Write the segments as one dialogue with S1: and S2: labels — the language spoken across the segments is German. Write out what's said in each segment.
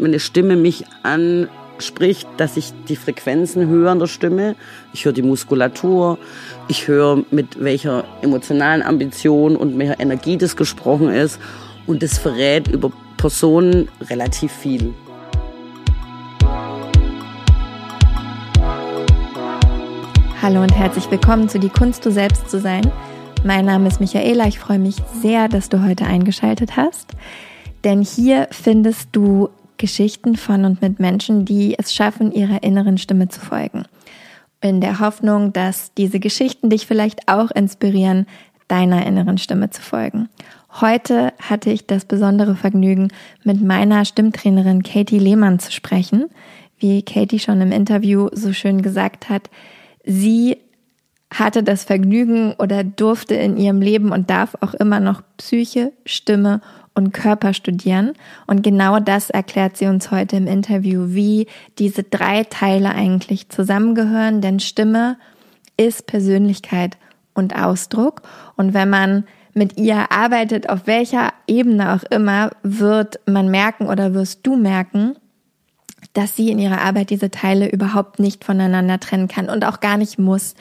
S1: meine Stimme mich anspricht, dass ich die Frequenzen höre in der Stimme. Ich höre die Muskulatur. Ich höre, mit welcher emotionalen Ambition und welcher Energie das gesprochen ist. Und das verrät über Personen relativ viel.
S2: Hallo und herzlich willkommen zu Die Kunst, du selbst zu sein. Mein Name ist Michaela. Ich freue mich sehr, dass du heute eingeschaltet hast. Denn hier findest du Geschichten von und mit Menschen, die es schaffen, ihrer inneren Stimme zu folgen. In der Hoffnung, dass diese Geschichten dich vielleicht auch inspirieren, deiner inneren Stimme zu folgen. Heute hatte ich das besondere Vergnügen, mit meiner Stimmtrainerin Katie Lehmann zu sprechen. Wie Katie schon im Interview so schön gesagt hat, sie hatte das Vergnügen oder durfte in ihrem Leben und darf auch immer noch Psyche, Stimme und Körper studieren. Und genau das erklärt sie uns heute im Interview, wie diese drei Teile eigentlich zusammengehören. Denn Stimme ist Persönlichkeit und Ausdruck. Und wenn man mit ihr arbeitet, auf welcher Ebene auch immer, wird man merken oder wirst du merken, dass sie in ihrer Arbeit diese Teile überhaupt nicht voneinander trennen kann und auch gar nicht muss.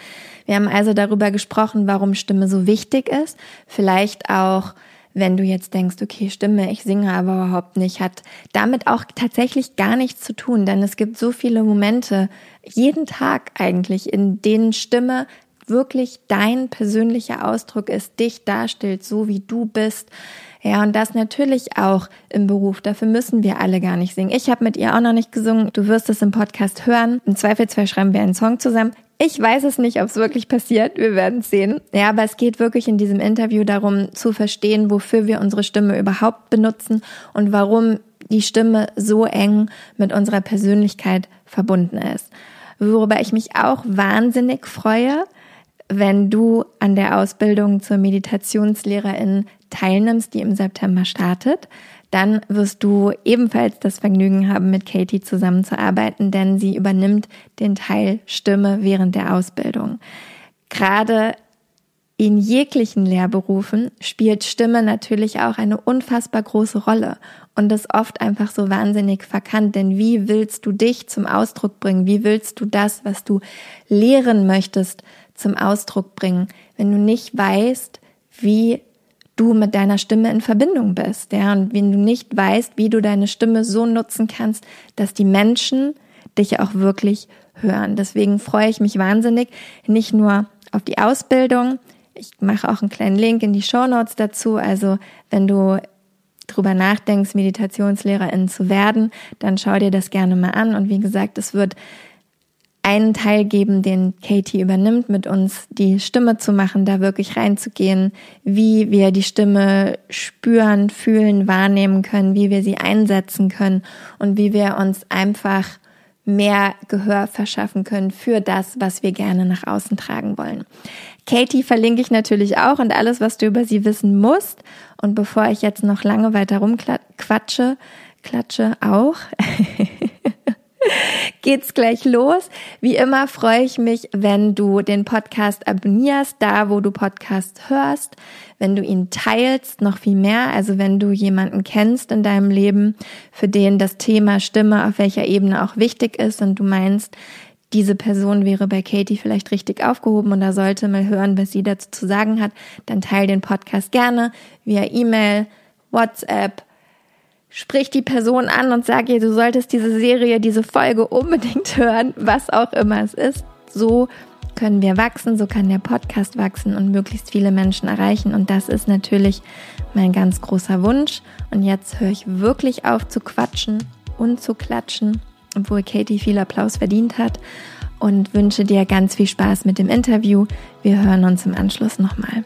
S2: Wir haben also darüber gesprochen, warum Stimme so wichtig ist, vielleicht auch wenn du jetzt denkst, okay, Stimme, ich singe aber überhaupt nicht, hat damit auch tatsächlich gar nichts zu tun, denn es gibt so viele Momente, jeden Tag eigentlich, in denen Stimme wirklich dein persönlicher Ausdruck ist, dich darstellt, so wie du bist. Ja, und das natürlich auch im Beruf. Dafür müssen wir alle gar nicht singen. Ich habe mit ihr auch noch nicht gesungen. Du wirst es im Podcast hören. Im Zweifelsfall schreiben wir einen Song zusammen. Ich weiß es nicht, ob es wirklich passiert. Wir werden es sehen. Ja, aber es geht wirklich in diesem Interview darum zu verstehen, wofür wir unsere Stimme überhaupt benutzen und warum die Stimme so eng mit unserer Persönlichkeit verbunden ist. Worüber ich mich auch wahnsinnig freue, wenn du an der Ausbildung zur Meditationslehrerin teilnimmst, die im September startet dann wirst du ebenfalls das Vergnügen haben, mit Katie zusammenzuarbeiten, denn sie übernimmt den Teil Stimme während der Ausbildung. Gerade in jeglichen Lehrberufen spielt Stimme natürlich auch eine unfassbar große Rolle und ist oft einfach so wahnsinnig verkannt, denn wie willst du dich zum Ausdruck bringen? Wie willst du das, was du lehren möchtest, zum Ausdruck bringen, wenn du nicht weißt, wie du mit deiner Stimme in Verbindung bist, ja, und wenn du nicht weißt, wie du deine Stimme so nutzen kannst, dass die Menschen dich auch wirklich hören. Deswegen freue ich mich wahnsinnig, nicht nur auf die Ausbildung, ich mache auch einen kleinen Link in die Show Notes dazu, also wenn du drüber nachdenkst, Meditationslehrerin zu werden, dann schau dir das gerne mal an. Und wie gesagt, es wird einen Teil geben, den Katie übernimmt, mit uns die Stimme zu machen, da wirklich reinzugehen, wie wir die Stimme spüren, fühlen, wahrnehmen können, wie wir sie einsetzen können und wie wir uns einfach mehr Gehör verschaffen können für das, was wir gerne nach außen tragen wollen. Katie verlinke ich natürlich auch und alles, was du über sie wissen musst. Und bevor ich jetzt noch lange weiter rumquatsche, klatsche auch. geht's gleich los. Wie immer freue ich mich, wenn du den Podcast abonnierst, da wo du Podcast hörst, wenn du ihn teilst, noch viel mehr. Also wenn du jemanden kennst in deinem Leben, für den das Thema Stimme auf welcher Ebene auch wichtig ist und du meinst, diese Person wäre bei Katie vielleicht richtig aufgehoben und da sollte mal hören, was sie dazu zu sagen hat, dann teil den Podcast gerne via E-Mail, WhatsApp, sprich die Person an und sag ihr, du solltest diese Serie, diese Folge unbedingt hören, was auch immer es ist. So können wir wachsen, so kann der Podcast wachsen und möglichst viele Menschen erreichen. Und das ist natürlich mein ganz großer Wunsch. Und jetzt höre ich wirklich auf zu quatschen und zu klatschen, obwohl Katie viel Applaus verdient hat. Und wünsche dir ganz viel Spaß mit dem Interview. Wir hören uns im Anschluss nochmal.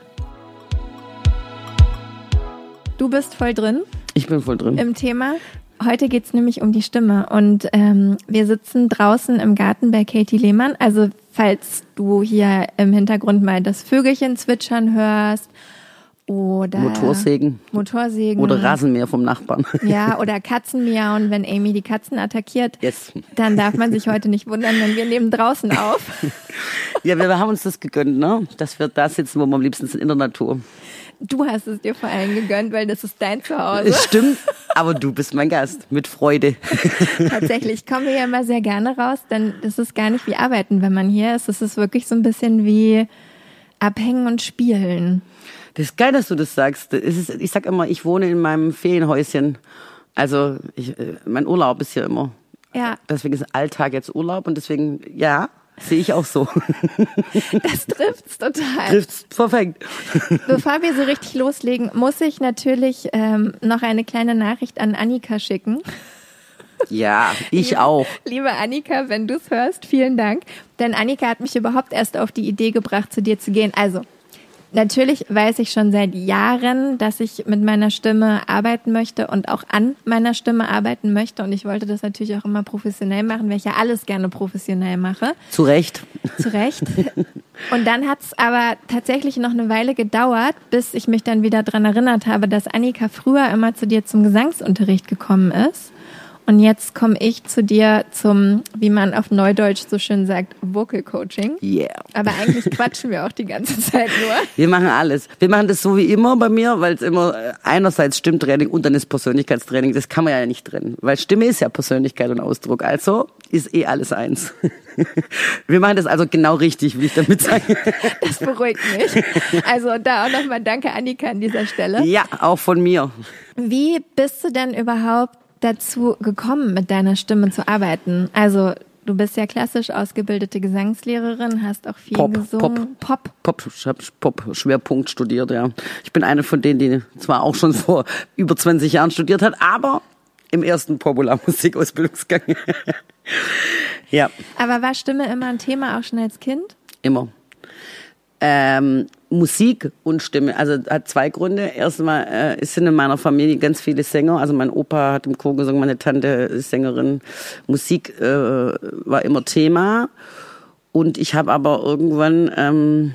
S2: Du bist voll drin.
S1: Ich bin voll drin.
S2: Im Thema. Heute geht's nämlich um die Stimme und ähm, wir sitzen draußen im Garten bei Katie Lehmann. Also falls du hier im Hintergrund mal das Vögelchen zwitschern hörst oder
S1: Motorsägen.
S2: Motorsägen.
S1: Oder Rasenmäher vom Nachbarn.
S2: Ja, oder Katzen miauen, wenn Amy die Katzen attackiert.
S1: Yes.
S2: Dann darf man sich heute nicht wundern, denn wir nehmen draußen auf.
S1: ja, wir haben uns das gegönnt, ne? Dass wir da sitzen, wo wir am liebsten sind, in der Natur.
S2: Du hast es dir vor allem gegönnt, weil das ist dein Zuhause.
S1: Stimmt, Aber du bist mein Gast, mit Freude.
S2: Tatsächlich, ich komme hier immer sehr gerne raus, denn das ist gar nicht wie arbeiten, wenn man hier ist. Es ist wirklich so ein bisschen wie abhängen und spielen.
S1: Das ist geil, dass du das sagst. Das ist, ich sag immer, ich wohne in meinem Ferienhäuschen. Also ich, äh, mein Urlaub ist hier immer.
S2: Ja.
S1: Deswegen ist Alltag jetzt Urlaub und deswegen, ja, sehe ich auch so.
S2: Das trifft's total.
S1: Trifft's perfekt.
S2: Bevor wir so richtig loslegen, muss ich natürlich ähm, noch eine kleine Nachricht an Annika schicken.
S1: Ja, ich auch.
S2: Liebe Annika, wenn du es hörst, vielen Dank. Denn Annika hat mich überhaupt erst auf die Idee gebracht, zu dir zu gehen. Also, Natürlich weiß ich schon seit Jahren, dass ich mit meiner Stimme arbeiten möchte und auch an meiner Stimme arbeiten möchte. Und ich wollte das natürlich auch immer professionell machen, weil ich ja alles gerne professionell mache.
S1: Zu Recht.
S2: Zu Recht. Und dann hat es aber tatsächlich noch eine Weile gedauert, bis ich mich dann wieder dran erinnert habe, dass Annika früher immer zu dir zum Gesangsunterricht gekommen ist. Und jetzt komme ich zu dir zum, wie man auf Neudeutsch so schön sagt, Vocal Coaching.
S1: Yeah.
S2: Aber eigentlich quatschen wir auch die ganze Zeit nur.
S1: Wir machen alles. Wir machen das so wie immer bei mir, weil es immer äh, einerseits Stimmtraining und dann ist Persönlichkeitstraining. Das kann man ja nicht trennen, weil Stimme ist ja Persönlichkeit und Ausdruck. Also ist eh alles eins. Wir machen das also genau richtig, will ich damit sagen.
S2: Das beruhigt mich. Also da auch nochmal danke Annika an dieser Stelle.
S1: Ja, auch von mir.
S2: Wie bist du denn überhaupt dazu gekommen, mit deiner Stimme zu arbeiten? Also du bist ja klassisch ausgebildete Gesangslehrerin, hast auch viel
S1: Pop,
S2: gesungen. Pop.
S1: Pop, ich habe Pop Schwerpunkt studiert, ja. Ich bin eine von denen, die zwar auch schon vor über 20 Jahren studiert hat, aber im ersten Popularmusikausbildungsgang. ja,
S2: Aber war Stimme immer ein Thema, auch schon als Kind?
S1: immer. Ähm, Musik und Stimme, also hat zwei Gründe. Erstmal äh, sind in meiner Familie ganz viele Sänger. Also mein Opa hat im Chor gesungen, meine Tante ist Sängerin. Musik äh, war immer Thema. Und ich habe aber irgendwann, ähm,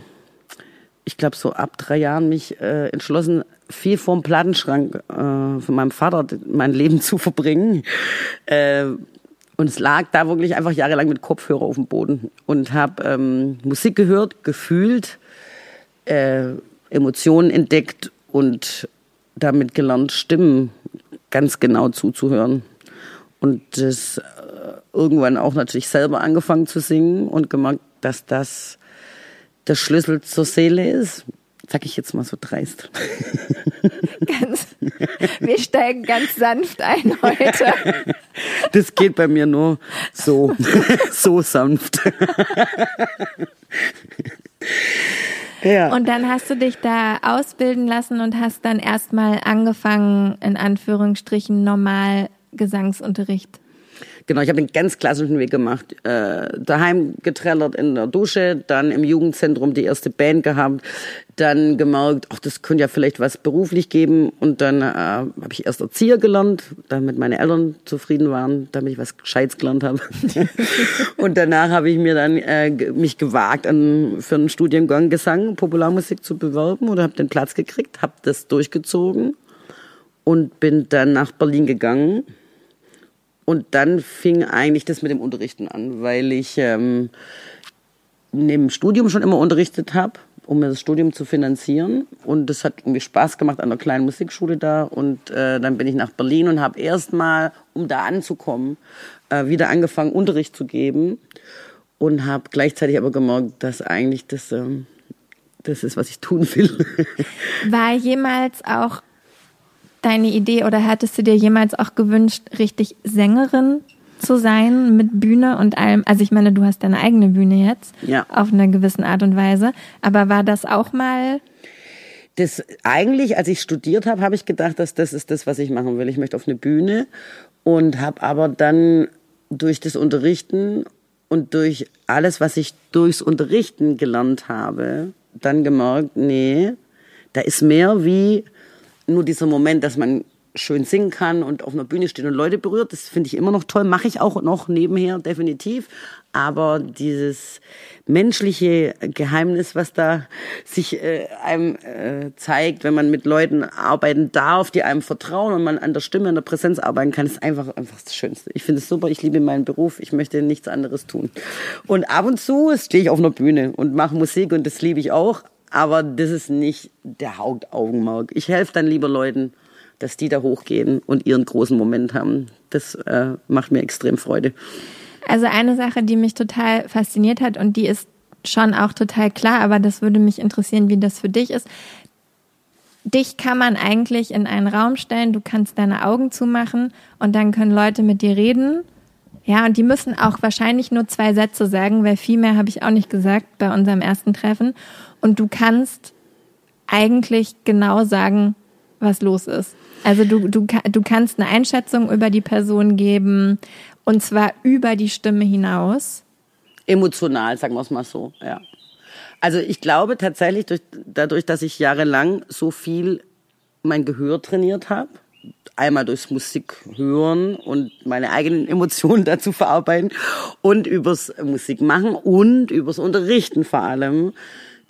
S1: ich glaube so ab drei Jahren, mich äh, entschlossen, viel vorm Plattenschrank äh, von meinem Vater mein Leben zu verbringen. Äh, und es lag da wirklich einfach jahrelang mit Kopfhörer auf dem Boden und habe ähm, Musik gehört, gefühlt, äh, Emotionen entdeckt und damit gelernt, Stimmen ganz genau zuzuhören. Und das äh, irgendwann auch natürlich selber angefangen zu singen und gemerkt, dass das der Schlüssel zur Seele ist. Sag ich jetzt mal so dreist.
S2: Ganz, wir steigen ganz sanft ein heute.
S1: Das geht bei mir nur so, so sanft. Ja.
S2: Und dann hast du dich da ausbilden lassen und hast dann erstmal angefangen, in Anführungsstrichen normal Gesangsunterricht.
S1: Genau, ich habe den ganz klassischen Weg gemacht. Äh, daheim getrellert in der Dusche, dann im Jugendzentrum die erste Band gehabt, dann gemerkt, ach, das könnte ja vielleicht was beruflich geben. Und dann äh, habe ich erst Erzieher gelernt, damit meine Eltern zufrieden waren, damit ich was Gescheites gelernt habe. und danach habe ich mir dann äh, mich gewagt, an, für einen Studiengang Gesang, Popularmusik zu bewerben oder habe den Platz gekriegt, habe das durchgezogen und bin dann nach Berlin gegangen. Und dann fing eigentlich das mit dem Unterrichten an, weil ich ähm, neben dem Studium schon immer unterrichtet habe, um mir das Studium zu finanzieren. Und das hat irgendwie Spaß gemacht an der kleinen Musikschule da. Und äh, dann bin ich nach Berlin und habe erstmal, um da anzukommen, äh, wieder angefangen, Unterricht zu geben. Und habe gleichzeitig aber gemerkt, dass eigentlich das, ähm, das ist, was ich tun will.
S2: War jemals auch deine Idee oder hattest du dir jemals auch gewünscht, richtig Sängerin zu sein mit Bühne und allem? Also ich meine, du hast deine eigene Bühne jetzt
S1: Ja.
S2: auf einer gewissen Art und Weise, aber war das auch mal
S1: das eigentlich, als ich studiert habe, habe ich gedacht, dass das ist das, was ich machen will. Ich möchte auf eine Bühne und habe aber dann durch das Unterrichten und durch alles, was ich durchs Unterrichten gelernt habe, dann gemerkt, nee, da ist mehr wie nur dieser Moment, dass man schön singen kann und auf einer Bühne steht und Leute berührt. Das finde ich immer noch toll, mache ich auch noch nebenher, definitiv. Aber dieses menschliche Geheimnis, was da sich äh, einem äh, zeigt, wenn man mit Leuten arbeiten darf, die einem vertrauen und man an der Stimme, an der Präsenz arbeiten kann, ist einfach, einfach das Schönste. Ich finde es super, ich liebe meinen Beruf, ich möchte nichts anderes tun. Und ab und zu stehe ich auf einer Bühne und mache Musik und das liebe ich auch, aber das ist nicht der Hauptaugenmerk. Ich helfe dann lieber Leuten, dass die da hochgehen und ihren großen Moment haben. Das äh, macht mir extrem Freude.
S2: Also eine Sache, die mich total fasziniert hat und die ist schon auch total klar, aber das würde mich interessieren, wie das für dich ist. Dich kann man eigentlich in einen Raum stellen, du kannst deine Augen zumachen und dann können Leute mit dir reden. Ja, und die müssen auch wahrscheinlich nur zwei Sätze sagen, weil viel mehr habe ich auch nicht gesagt bei unserem ersten Treffen. Und du kannst eigentlich genau sagen, was los ist. Also du, du, du kannst eine Einschätzung über die Person geben und zwar über die Stimme hinaus.
S1: Emotional, sagen wir es mal so, ja. Also ich glaube tatsächlich, durch, dadurch, dass ich jahrelang so viel mein Gehör trainiert habe, einmal durchs Musik hören und meine eigenen Emotionen dazu verarbeiten und übers Musik machen und übers Unterrichten vor allem.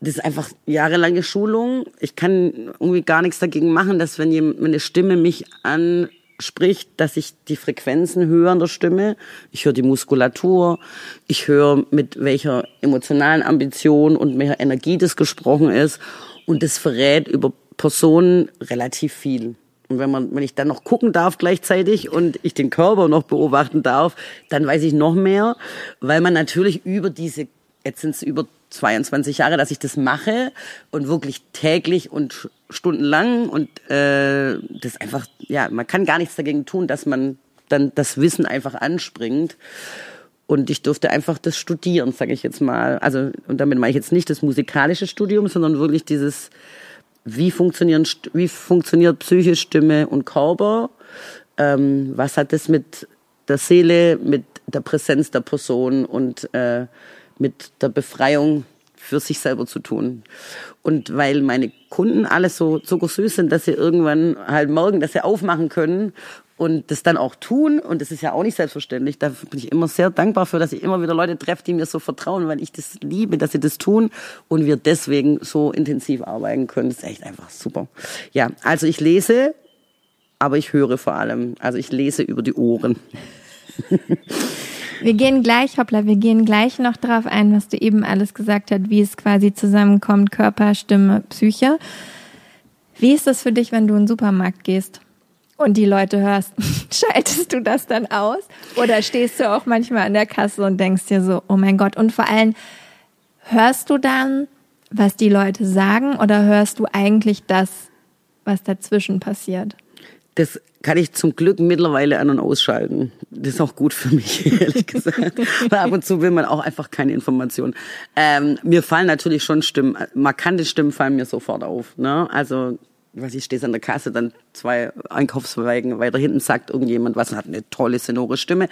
S1: Das ist einfach jahrelange Schulung. Ich kann irgendwie gar nichts dagegen machen, dass wenn jemand, eine Stimme mich an spricht, dass ich die Frequenzen höre in der Stimme. Ich höre die Muskulatur. Ich höre, mit welcher emotionalen Ambition und welcher Energie das gesprochen ist. Und das verrät über Personen relativ viel. Und wenn man, wenn ich dann noch gucken darf gleichzeitig und ich den Körper noch beobachten darf, dann weiß ich noch mehr, weil man natürlich über diese, jetzt sind es über 22 Jahre, dass ich das mache und wirklich täglich und stundenlang und äh, das einfach, ja, man kann gar nichts dagegen tun, dass man dann das Wissen einfach anspringt. Und ich durfte einfach das studieren, sage ich jetzt mal. Also, und damit meine ich jetzt nicht das musikalische Studium, sondern wirklich dieses, wie funktionieren, wie funktioniert Psyche, Stimme und Körper? Ähm, was hat das mit der Seele, mit der Präsenz der Person und äh, mit der Befreiung für sich selber zu tun. Und weil meine Kunden alle so zuckersüß sind, dass sie irgendwann halt morgen, dass sie aufmachen können und das dann auch tun. Und das ist ja auch nicht selbstverständlich. Da bin ich immer sehr dankbar für, dass ich immer wieder Leute treffe, die mir so vertrauen, weil ich das liebe, dass sie das tun und wir deswegen so intensiv arbeiten können. Das ist echt einfach super. Ja, also ich lese, aber ich höre vor allem. Also ich lese über die Ohren.
S2: Wir gehen gleich, hoppla, wir gehen gleich noch drauf ein, was du eben alles gesagt hast, wie es quasi zusammenkommt, Körper, Stimme, Psyche. Wie ist das für dich, wenn du in den Supermarkt gehst und die Leute hörst? Schaltest du das dann aus? Oder stehst du auch manchmal an der Kasse und denkst dir so, oh mein Gott, und vor allem, hörst du dann, was die Leute sagen oder hörst du eigentlich das, was dazwischen passiert?
S1: Das kann ich zum Glück mittlerweile an- und ausschalten. Das ist auch gut für mich, ehrlich gesagt. Weil ab und zu will man auch einfach keine Informationen. Ähm, mir fallen natürlich schon Stimmen, markante Stimmen fallen mir sofort auf. Ne? Also, was ich stehe an der Kasse, dann zwei Einkaufswagen weiter hinten sagt irgendjemand was und hat eine tolle sonore Stimme.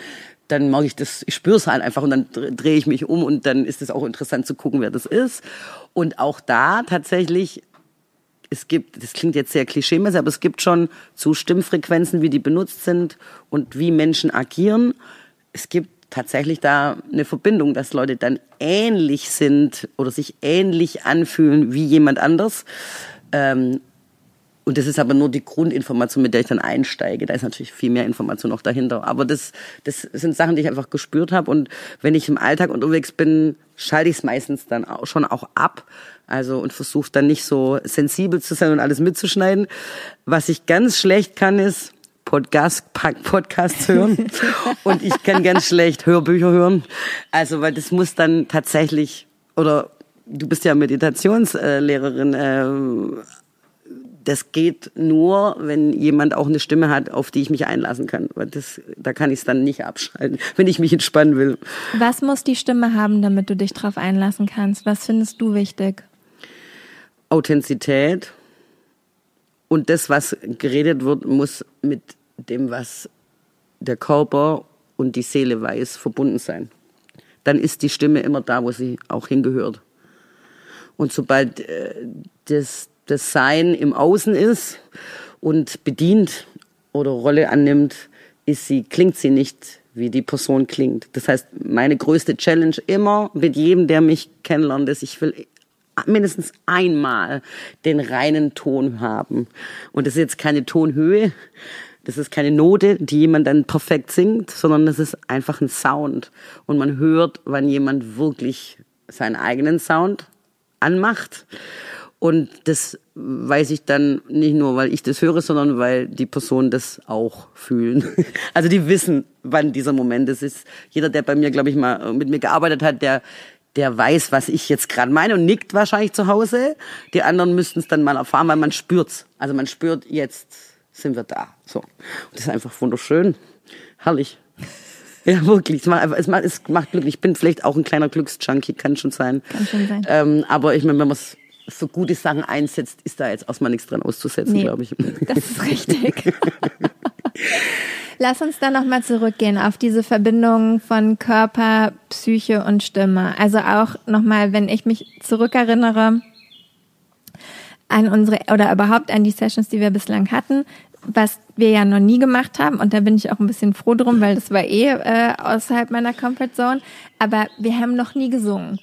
S1: Dann mag ich das, ich spüre es halt einfach und dann drehe ich mich um und dann ist es auch interessant zu gucken, wer das ist. Und auch da tatsächlich es gibt, das klingt jetzt sehr klischeemäßig, aber es gibt schon so Stimmfrequenzen, wie die benutzt sind und wie Menschen agieren. Es gibt tatsächlich da eine Verbindung, dass Leute dann ähnlich sind oder sich ähnlich anfühlen wie jemand anders. Ähm, und das ist aber nur die Grundinformation, mit der ich dann einsteige. Da ist natürlich viel mehr Information noch dahinter. Aber das, das sind Sachen, die ich einfach gespürt habe. Und wenn ich im Alltag unterwegs bin, schalte ich es meistens dann auch schon auch ab. Also und versuche dann nicht so sensibel zu sein und alles mitzuschneiden. Was ich ganz schlecht kann, ist Podcast, Podcasts hören. und ich kann ganz schlecht Hörbücher hören. Also, weil das muss dann tatsächlich, oder du bist ja Meditationslehrerin, äh, das geht nur, wenn jemand auch eine Stimme hat, auf die ich mich einlassen kann. Das, da kann ich es dann nicht abschalten, wenn ich mich entspannen will.
S2: Was muss die Stimme haben, damit du dich darauf einlassen kannst? Was findest du wichtig?
S1: Authentizität und das, was geredet wird, muss mit dem, was der Körper und die Seele weiß, verbunden sein. Dann ist die Stimme immer da, wo sie auch hingehört. Und sobald äh, das, das Sein im Außen ist und bedient oder Rolle annimmt, ist sie, klingt sie nicht, wie die Person klingt. Das heißt, meine größte Challenge immer mit jedem, der mich kennenlernt, ist, ich will mindestens einmal den reinen Ton haben. Und das ist jetzt keine Tonhöhe, das ist keine Note, die jemand dann perfekt singt, sondern das ist einfach ein Sound. Und man hört, wann jemand wirklich seinen eigenen Sound anmacht Und das weiß ich dann nicht nur, weil ich das höre, sondern weil die Personen das auch fühlen. Also die wissen, wann dieser Moment ist. ist jeder, der bei mir, glaube ich, mal mit mir gearbeitet hat, der der weiß, was ich jetzt gerade meine und nickt wahrscheinlich zu Hause. Die anderen müssten es dann mal erfahren, weil man spürt's. Also man spürt, jetzt sind wir da. So. Und das ist einfach wunderschön. Herrlich. Ja, wirklich. Es macht, es macht, es macht glücklich. Ich bin vielleicht auch ein kleiner Glücksjunkie, kann schon sein.
S2: Kann schon sein.
S1: Ähm, aber ich meine, wenn man es so gute Sachen einsetzt, ist da jetzt erstmal nichts dran auszusetzen,
S2: Nee,
S1: glaube ich.
S2: Das ist richtig. Lass uns dann nochmal zurückgehen auf diese Verbindung von Körper, Psyche und Stimme. Also auch nochmal, wenn ich mich zurückerinnere an unsere oder überhaupt an die Sessions, die wir bislang hatten, was wir ja noch nie gemacht haben und da bin ich auch ein bisschen froh drum, weil das war eh äh, außerhalb meiner Comfort Zone, aber wir haben noch nie gesungen.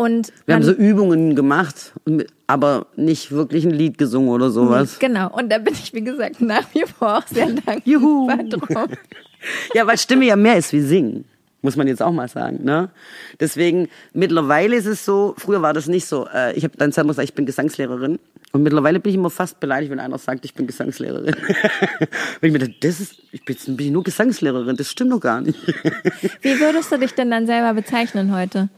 S2: Und
S1: Wir haben so Übungen gemacht, aber nicht wirklich ein Lied gesungen oder sowas.
S2: Genau, und da bin ich, wie gesagt, nach wie vor auch sehr dankbar
S1: Juhu.
S2: drum.
S1: Ja, weil Stimme ja mehr ist wie Singen. Muss man jetzt auch mal sagen, ne? Deswegen, mittlerweile ist es so, früher war das nicht so. Äh, Ich habe dann selber gesagt, ich bin Gesangslehrerin. Und mittlerweile bin ich immer fast beleidigt, wenn einer sagt, ich bin Gesangslehrerin. wenn ich mir denke, das ist, ich bin, bin ich nur Gesangslehrerin, das stimmt doch gar nicht.
S2: Wie würdest du dich denn dann selber bezeichnen heute?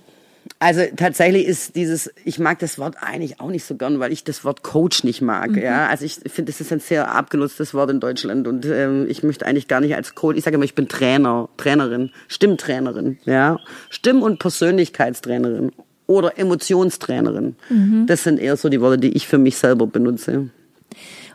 S1: Also tatsächlich ist dieses, ich mag das Wort eigentlich auch nicht so gern, weil ich das Wort Coach nicht mag. Ja, also ich finde, das ist ein sehr abgenutztes Wort in Deutschland und ähm, ich möchte eigentlich gar nicht als Coach. Ich sage immer, ich bin Trainer, Trainerin, Stimmtrainerin, ja, Stimm- und Persönlichkeitstrainerin oder Emotionstrainerin. Das sind eher so die Worte, die ich für mich selber benutze.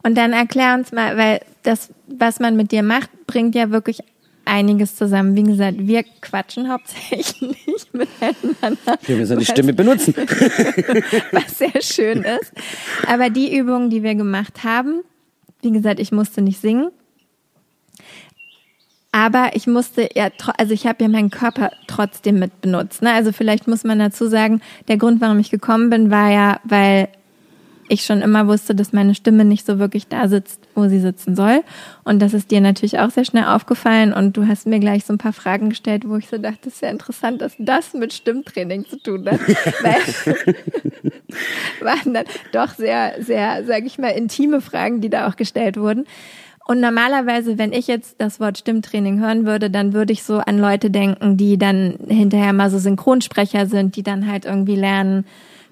S2: Und dann erklär uns mal, weil das, was man mit dir macht, bringt ja wirklich einiges zusammen. Wie gesagt, wir quatschen hauptsächlich miteinander.
S1: Wir müssen die Stimme benutzen.
S2: was sehr schön ist. Aber die Übungen, die wir gemacht haben, wie gesagt, ich musste nicht singen. Aber ich musste ja, also ich habe ja meinen Körper trotzdem mit benutzt. Ne? Also vielleicht muss man dazu sagen, der Grund, warum ich gekommen bin, war ja, weil ich schon immer wusste, dass meine Stimme nicht so wirklich da sitzt, wo sie sitzen soll. Und das ist dir natürlich auch sehr schnell aufgefallen. Und du hast mir gleich so ein paar Fragen gestellt, wo ich so dachte, das ist ja interessant, dass das mit Stimmtraining zu tun hat. Weil waren dann doch sehr, sehr, sage ich mal, intime Fragen, die da auch gestellt wurden. Und normalerweise, wenn ich jetzt das Wort Stimmtraining hören würde, dann würde ich so an Leute denken, die dann hinterher mal so Synchronsprecher sind, die dann halt irgendwie lernen,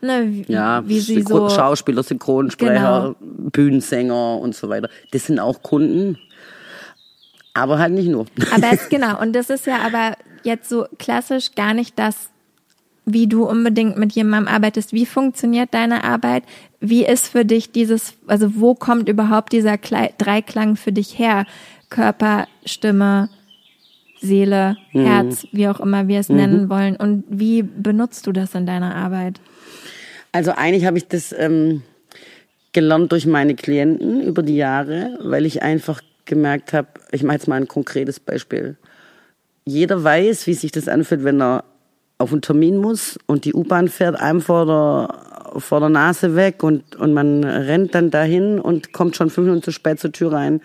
S2: ne, wie,
S1: Ja,
S2: wie sie
S1: Synchro-
S2: so
S1: Schauspieler, Synchronsprecher, Bühnensänger und so weiter. Das sind auch Kunden, aber halt nicht nur.
S2: Aber es, genau, und das ist ja aber jetzt so klassisch gar nicht das, wie du unbedingt mit jemandem arbeitest. Wie funktioniert deine Arbeit? Wie ist für dich dieses, also wo kommt überhaupt dieser Klei- Dreiklang für dich her? Körper, Stimme, Seele, Herz, wie auch immer wir es nennen wollen. Und wie benutzt du das in deiner Arbeit?
S1: Also eigentlich habe ich das ähm, gelernt durch meine Klienten über die Jahre, weil ich einfach gemerkt habe, ich mache jetzt mal ein konkretes Beispiel. Jeder weiß, wie sich das anfühlt, wenn er auf einen Termin muss und die U-Bahn fährt einem vor der, vor der Nase weg und, und man rennt dann dahin und kommt schon fünf Minuten zu spät zur Tür rein.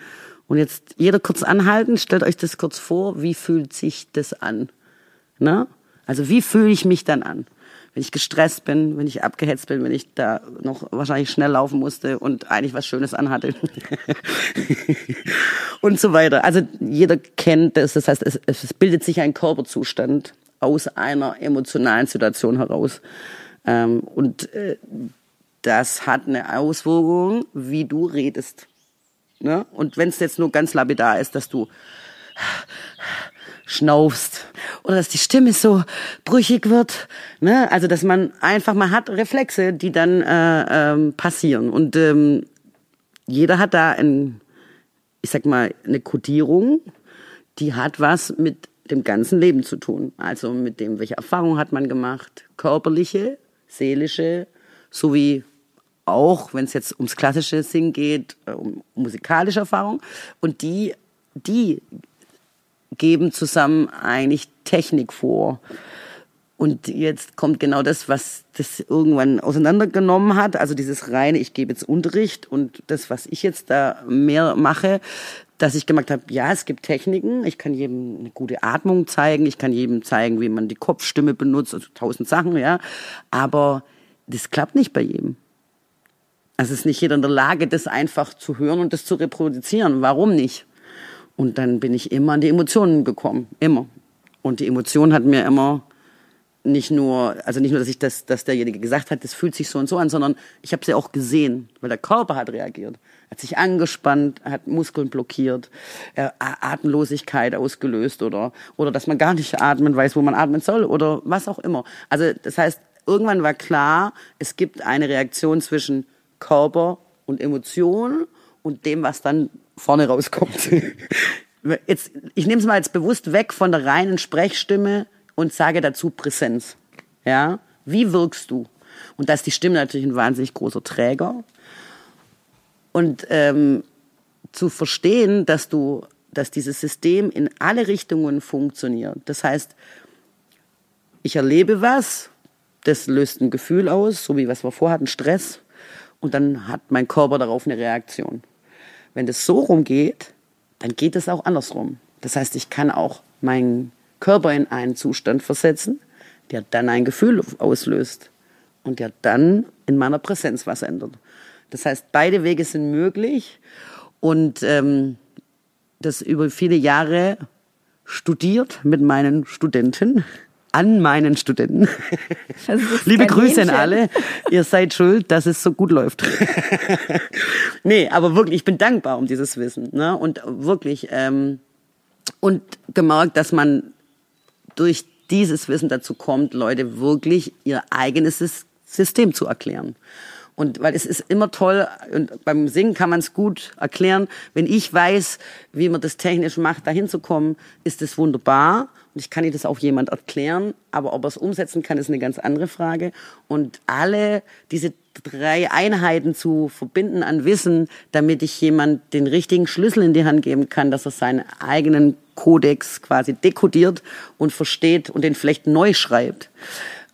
S1: Und jetzt jeder kurz anhalten, stellt euch das kurz vor, wie fühlt sich das an? Ne? Also wie fühle ich mich dann an? Wenn ich gestresst bin, wenn ich abgehetzt bin, wenn ich da noch wahrscheinlich schnell laufen musste und eigentlich was Schönes anhatte. und so weiter. Also jeder kennt das. Das heißt, es, es bildet sich ein Körperzustand aus einer emotionalen Situation heraus. Ähm, und äh, das hat eine Auswirkung, wie du redest. Ne? Und wenn es jetzt nur ganz lapidar ist, dass du schnaufst oder dass die Stimme so brüchig wird, ne? Also dass man einfach mal hat Reflexe, die dann äh, ähm, passieren und ähm, jeder hat da ein, ich sag mal, eine Kodierung, die hat was mit dem ganzen Leben zu tun. Also mit dem, welche Erfahrung hat man gemacht, körperliche, seelische, sowie auch, wenn es jetzt ums klassische Singen geht, äh, um musikalische Erfahrung. Und die, die geben zusammen eigentlich Technik vor. Und jetzt kommt genau das, was das irgendwann auseinandergenommen hat. Also dieses reine, ich gebe jetzt Unterricht und das, was ich jetzt da mehr mache, dass ich gemerkt habe, ja, es gibt Techniken. Ich kann jedem eine gute Atmung zeigen. Ich kann jedem zeigen, wie man die Kopfstimme benutzt. Also tausend Sachen, ja. Aber das klappt nicht bei jedem. Also ist nicht jeder in der Lage, das einfach zu hören und das zu reproduzieren. Warum nicht? Und dann bin ich immer an die Emotionen gekommen. Immer. Und die Emotion hat mir immer nicht nur, also nicht nur, dass ich das, dass derjenige gesagt hat, das fühlt sich so und so an, sondern ich habe sie auch gesehen, weil der Körper hat reagiert, hat sich angespannt, hat Muskeln blockiert, äh, Atemlosigkeit ausgelöst oder oder dass man gar nicht atmen weiß, wo man atmen soll oder was auch immer. Also das heißt, irgendwann war klar, es gibt eine Reaktion zwischen Körper und Emotion und dem, was dann vorne rauskommt. Jetzt, ich nehme es mal jetzt bewusst weg von der reinen Sprechstimme und sage dazu Präsenz. Ja, wie wirkst du? Und da ist die Stimme natürlich ein wahnsinnig großer Träger. Und ähm, zu verstehen, dass du, dass dieses System in alle Richtungen funktioniert. Das heißt, ich erlebe was, das löst ein Gefühl aus, so wie was wir vorhatten, Stress, und dann hat mein Körper darauf eine Reaktion. Wenn das so rumgeht, dann geht es auch andersrum. Das heißt, ich kann auch meinen Körper in einen Zustand versetzen, der dann ein Gefühl auslöst und der dann in meiner Präsenz was ändert. Das heißt, beide Wege sind möglich und ähm, das über viele Jahre studiert mit meinen Studenten, an meinen Studenten. Liebe Grüße an alle. Ihr seid schuld, dass es so gut läuft. nee, aber wirklich, ich bin dankbar um dieses Wissen. Ne? Und wirklich, ähm, und gemerkt, dass man durch dieses Wissen dazu kommt, Leute wirklich ihr eigenes System zu erklären. Und weil es ist immer toll, und beim Singen kann man es gut erklären, wenn ich weiß, wie man das technisch macht, dahin zu kommen, ist es wunderbar. Und ich kann Ihnen das auch jemand erklären, aber ob er es umsetzen kann, ist eine ganz andere Frage. Und alle diese drei Einheiten zu verbinden an Wissen, damit ich jemand den richtigen Schlüssel in die Hand geben kann, dass er seinen eigenen Kodex quasi dekodiert und versteht und den vielleicht neu schreibt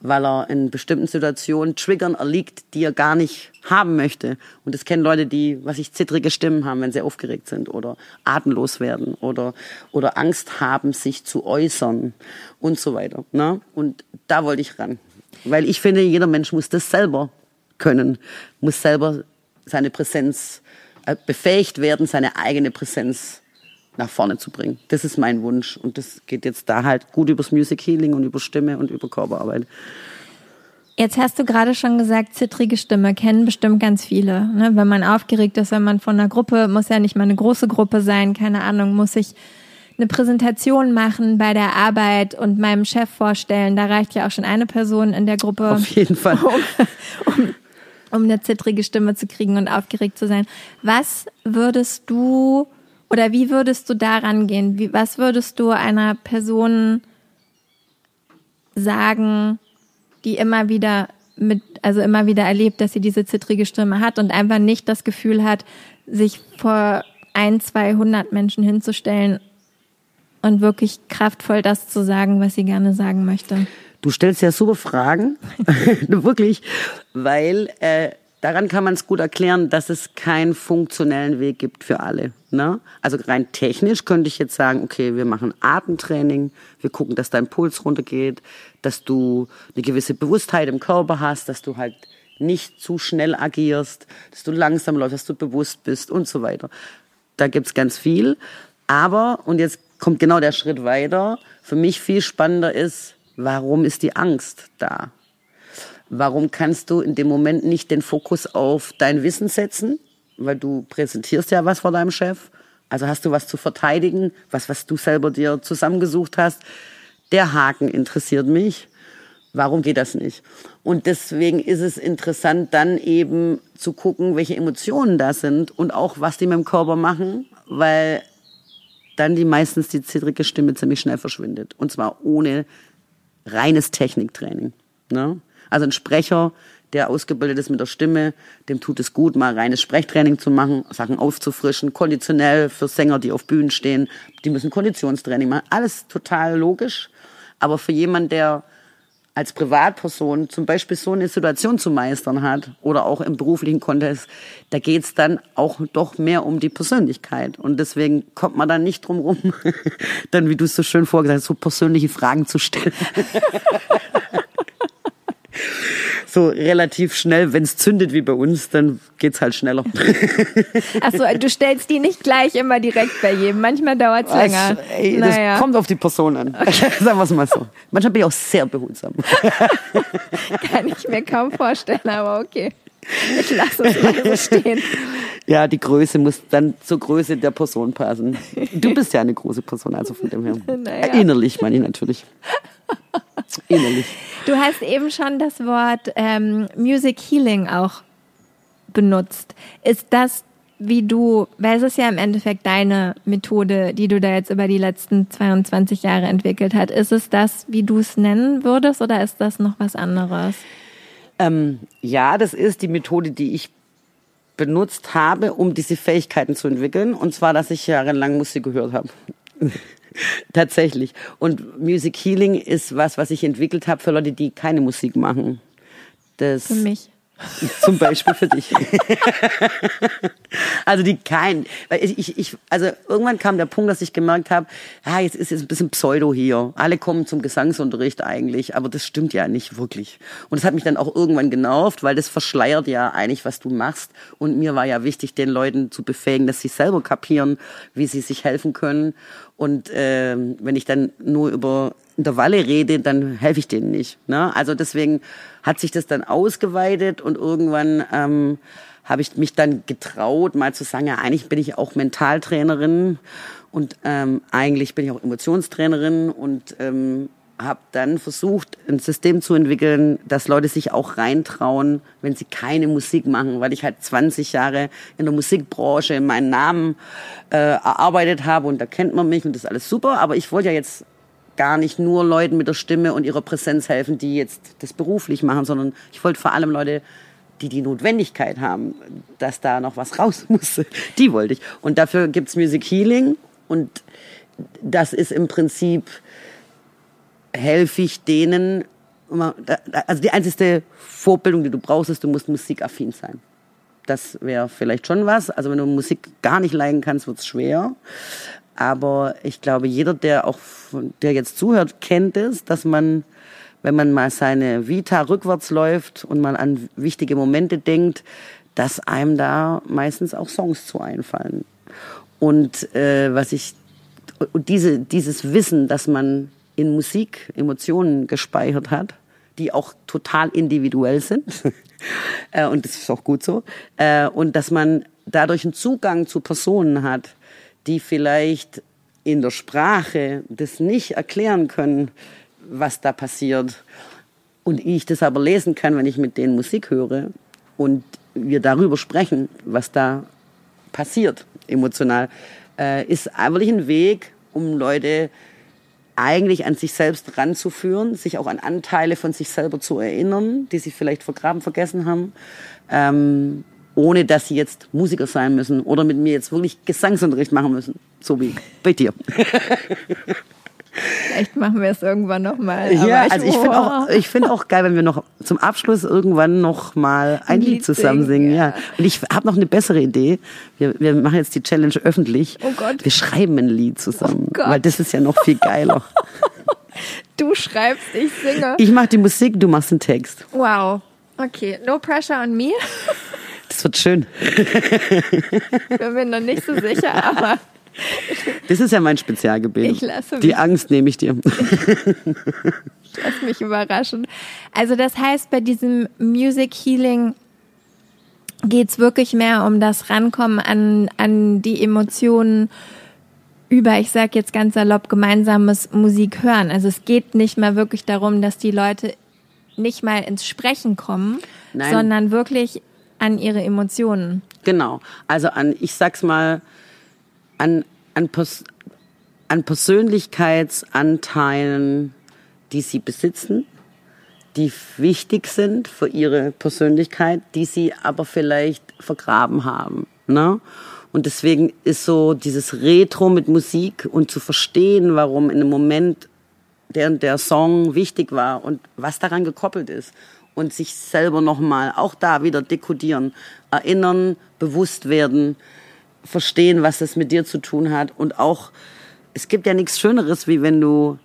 S1: weil er in bestimmten Situationen Triggern erliegt, die er gar nicht haben möchte. Und das kennen Leute, die, was ich, zittrige Stimmen haben, wenn sie aufgeregt sind oder atemlos werden oder, oder Angst haben, sich zu äußern und so weiter. Ne? Und da wollte ich ran. Weil ich finde, jeder Mensch muss das selber können, muss selber seine Präsenz äh, befähigt werden, seine eigene Präsenz nach vorne zu bringen. Das ist mein Wunsch. Und das geht jetzt da halt gut übers Music Healing und über Stimme und über Körperarbeit.
S2: Jetzt hast du gerade schon gesagt, zittrige Stimme kennen bestimmt ganz viele. Ne? Wenn man aufgeregt ist, wenn man von einer Gruppe, muss ja nicht mal eine große Gruppe sein, keine Ahnung, muss ich eine Präsentation machen bei der Arbeit und meinem Chef vorstellen. Da reicht ja auch schon eine Person in der Gruppe.
S1: Auf jeden Fall.
S2: Um, um, um eine zittrige Stimme zu kriegen und aufgeregt zu sein. Was würdest du oder wie würdest du daran gehen? Wie, was würdest du einer Person sagen, die immer wieder mit, also immer wieder erlebt, dass sie diese zittrige Stimme hat und einfach nicht das Gefühl hat, sich vor ein, zweihundert Menschen hinzustellen und wirklich kraftvoll das zu sagen, was sie gerne sagen möchte?
S1: Du stellst ja super Fragen, wirklich, weil äh, daran kann man es gut erklären, dass es keinen funktionellen Weg gibt für alle. Ne? Also rein technisch könnte ich jetzt sagen, okay, wir machen Atemtraining, wir gucken, dass dein Puls runtergeht, dass du eine gewisse Bewusstheit im Körper hast, dass du halt nicht zu schnell agierst, dass du langsam läufst, dass du bewusst bist und so weiter. Da gibt's ganz viel. Aber, und jetzt kommt genau der Schritt weiter, für mich viel spannender ist, warum ist die Angst da? Warum kannst du in dem Moment nicht den Fokus auf dein Wissen setzen? Weil du präsentierst ja was vor deinem Chef. Also hast du was zu verteidigen, was, was du selber dir zusammengesucht hast. Der Haken interessiert mich. Warum geht das nicht? Und deswegen ist es interessant, dann eben zu gucken, welche Emotionen da sind und auch, was die mit dem Körper machen, weil dann die meistens die zittrige Stimme ziemlich schnell verschwindet. Und zwar ohne reines Techniktraining. Ne? Also ein Sprecher, der ausgebildet ist mit der Stimme, dem tut es gut, mal reines Sprechtraining zu machen, Sachen aufzufrischen, konditionell für Sänger, die auf Bühnen stehen, die müssen Konditionstraining machen. Alles total logisch. Aber für jemanden, der als Privatperson zum Beispiel so eine Situation zu meistern hat oder auch im beruflichen Kontext, da geht's dann auch doch mehr um die Persönlichkeit. Und deswegen kommt man dann nicht drum rum, dann, wie du es so schön vorgesagt hast, so persönliche Fragen zu stellen. so relativ schnell, wenn es zündet wie bei uns, dann geht's halt schneller.
S2: Achso, du stellst die nicht gleich immer direkt bei jedem. Manchmal dauert es länger.
S1: Ey, naja. Das kommt auf die Person an. Sagen wir es mal so. Manchmal bin ich auch sehr behutsam.
S2: Kann ich mir kaum vorstellen, aber okay. Ich lasse es mal so stehen.
S1: Ja, die Größe muss dann zur Größe der Person passen. Du bist ja eine große Person, also von dem her. Naja. Innerlich meine ich natürlich.
S2: Innerlich. Du hast eben schon das Wort ähm, Music Healing auch benutzt. Ist das, wie du, weil es ist ja im Endeffekt deine Methode, die du da jetzt über die letzten 22 Jahre entwickelt hast, ist es das, wie du es nennen würdest oder ist das noch was anderes?
S1: Ähm, ja, das ist die Methode, die ich benutzt habe, um diese Fähigkeiten zu entwickeln. Und zwar, dass ich jahrelang Musik gehört habe. Tatsächlich. Und Music Healing ist was, was ich entwickelt habe für Leute, die keine Musik machen.
S2: Das, für mich.
S1: Zum Beispiel für dich. also die kein, weil ich, ich, also irgendwann kam der Punkt, dass ich gemerkt habe, ja, jetzt ist jetzt ein bisschen Pseudo hier. Alle kommen zum Gesangsunterricht eigentlich, aber das stimmt ja nicht wirklich. Und das hat mich dann auch irgendwann genervt, weil das verschleiert ja eigentlich, was du machst. Und mir war ja wichtig, den Leuten zu befähigen, dass sie selber kapieren, wie sie sich helfen können. Und äh, wenn ich dann nur über Intervalle rede, dann helfe ich denen nicht. Ne? Also deswegen hat sich das dann ausgeweitet und irgendwann ähm, habe ich mich dann getraut, mal zu sagen, ja, eigentlich bin ich auch Mentaltrainerin und ähm, eigentlich bin ich auch Emotionstrainerin und ähm, habe dann versucht, ein System zu entwickeln, dass Leute sich auch reintrauen, wenn sie keine Musik machen, weil ich halt 20 Jahre in der Musikbranche meinen Namen äh, erarbeitet habe und da kennt man mich und das ist alles super, aber ich wollte ja jetzt gar nicht nur Leuten mit der Stimme und ihrer Präsenz helfen, die jetzt das beruflich machen, sondern ich wollte vor allem Leute, die die Notwendigkeit haben, dass da noch was raus muss. Die wollte ich. Und dafür gibt's Music Healing und das ist im Prinzip, helfe ich denen, also die einzige Vorbildung, die du brauchst, ist, du musst musikaffin sein. Das wäre vielleicht schon was. Also wenn du Musik gar nicht leiden kannst, wird's schwer. Aber ich glaube, jeder, der auch, der jetzt zuhört, kennt es, dass man, wenn man mal seine Vita rückwärts läuft und man an wichtige Momente denkt, dass einem da meistens auch Songs zu einfallen. Und äh, was ich und diese dieses Wissen, dass man in Musik Emotionen gespeichert hat, die auch total individuell sind. äh, und das ist auch gut so. Äh, und dass man dadurch einen Zugang zu Personen hat, die vielleicht in der Sprache das nicht erklären können, was da passiert. Und ich das aber lesen kann, wenn ich mit denen Musik höre und wir darüber sprechen, was da passiert emotional, äh, ist wirklich ein Weg, um Leute eigentlich an sich selbst ranzuführen, sich auch an Anteile von sich selber zu erinnern, die sie vielleicht vergraben, vergessen haben. Ähm, ohne dass sie jetzt Musiker sein müssen oder mit mir jetzt wirklich Gesangsunterricht machen müssen, so wie bei dir.
S2: Vielleicht machen wir es irgendwann nochmal.
S1: Ja, ich, also ich finde auch, ich finde auch geil, wenn wir noch zum Abschluss irgendwann noch mal ein, ein Lied, Lied zusammen singen. Ja. ja. Und ich habe noch eine bessere Idee. Wir, wir machen jetzt die Challenge öffentlich.
S2: Oh Gott.
S1: Wir schreiben ein Lied zusammen, oh Gott. weil das ist ja noch viel geiler.
S2: du schreibst, ich singe.
S1: Ich mache die Musik, du machst den Text.
S2: Wow. Okay, no pressure on me.
S1: Das wird schön.
S2: Bin mir noch nicht so sicher, aber.
S1: Das ist ja mein Spezialgebiet.
S2: Ich lasse mich.
S1: Die Angst nehme ich dir.
S2: Ich lasse mich überraschen. Also das heißt, bei diesem Music Healing geht es wirklich mehr um das Rankommen an, an die Emotionen über, ich sage jetzt ganz salopp, gemeinsames Musik hören. Also es geht nicht mehr wirklich darum, dass die Leute nicht mal ins Sprechen kommen, Nein. sondern wirklich an ihre Emotionen.
S1: Genau. Also an, ich sag's mal, an, an, Pers an Persönlichkeitsanteilen, die sie besitzen, die wichtig sind für ihre Persönlichkeit, die sie aber vielleicht vergraben haben. Ne? Und deswegen ist so dieses Retro mit Musik und zu verstehen, warum in einem Moment der der Song wichtig war und was daran gekoppelt ist und sich selber nochmal auch da wieder dekodieren, erinnern, bewusst werden, verstehen, was das mit dir zu tun hat und auch, es gibt ja nichts Schöneres, wie wenn du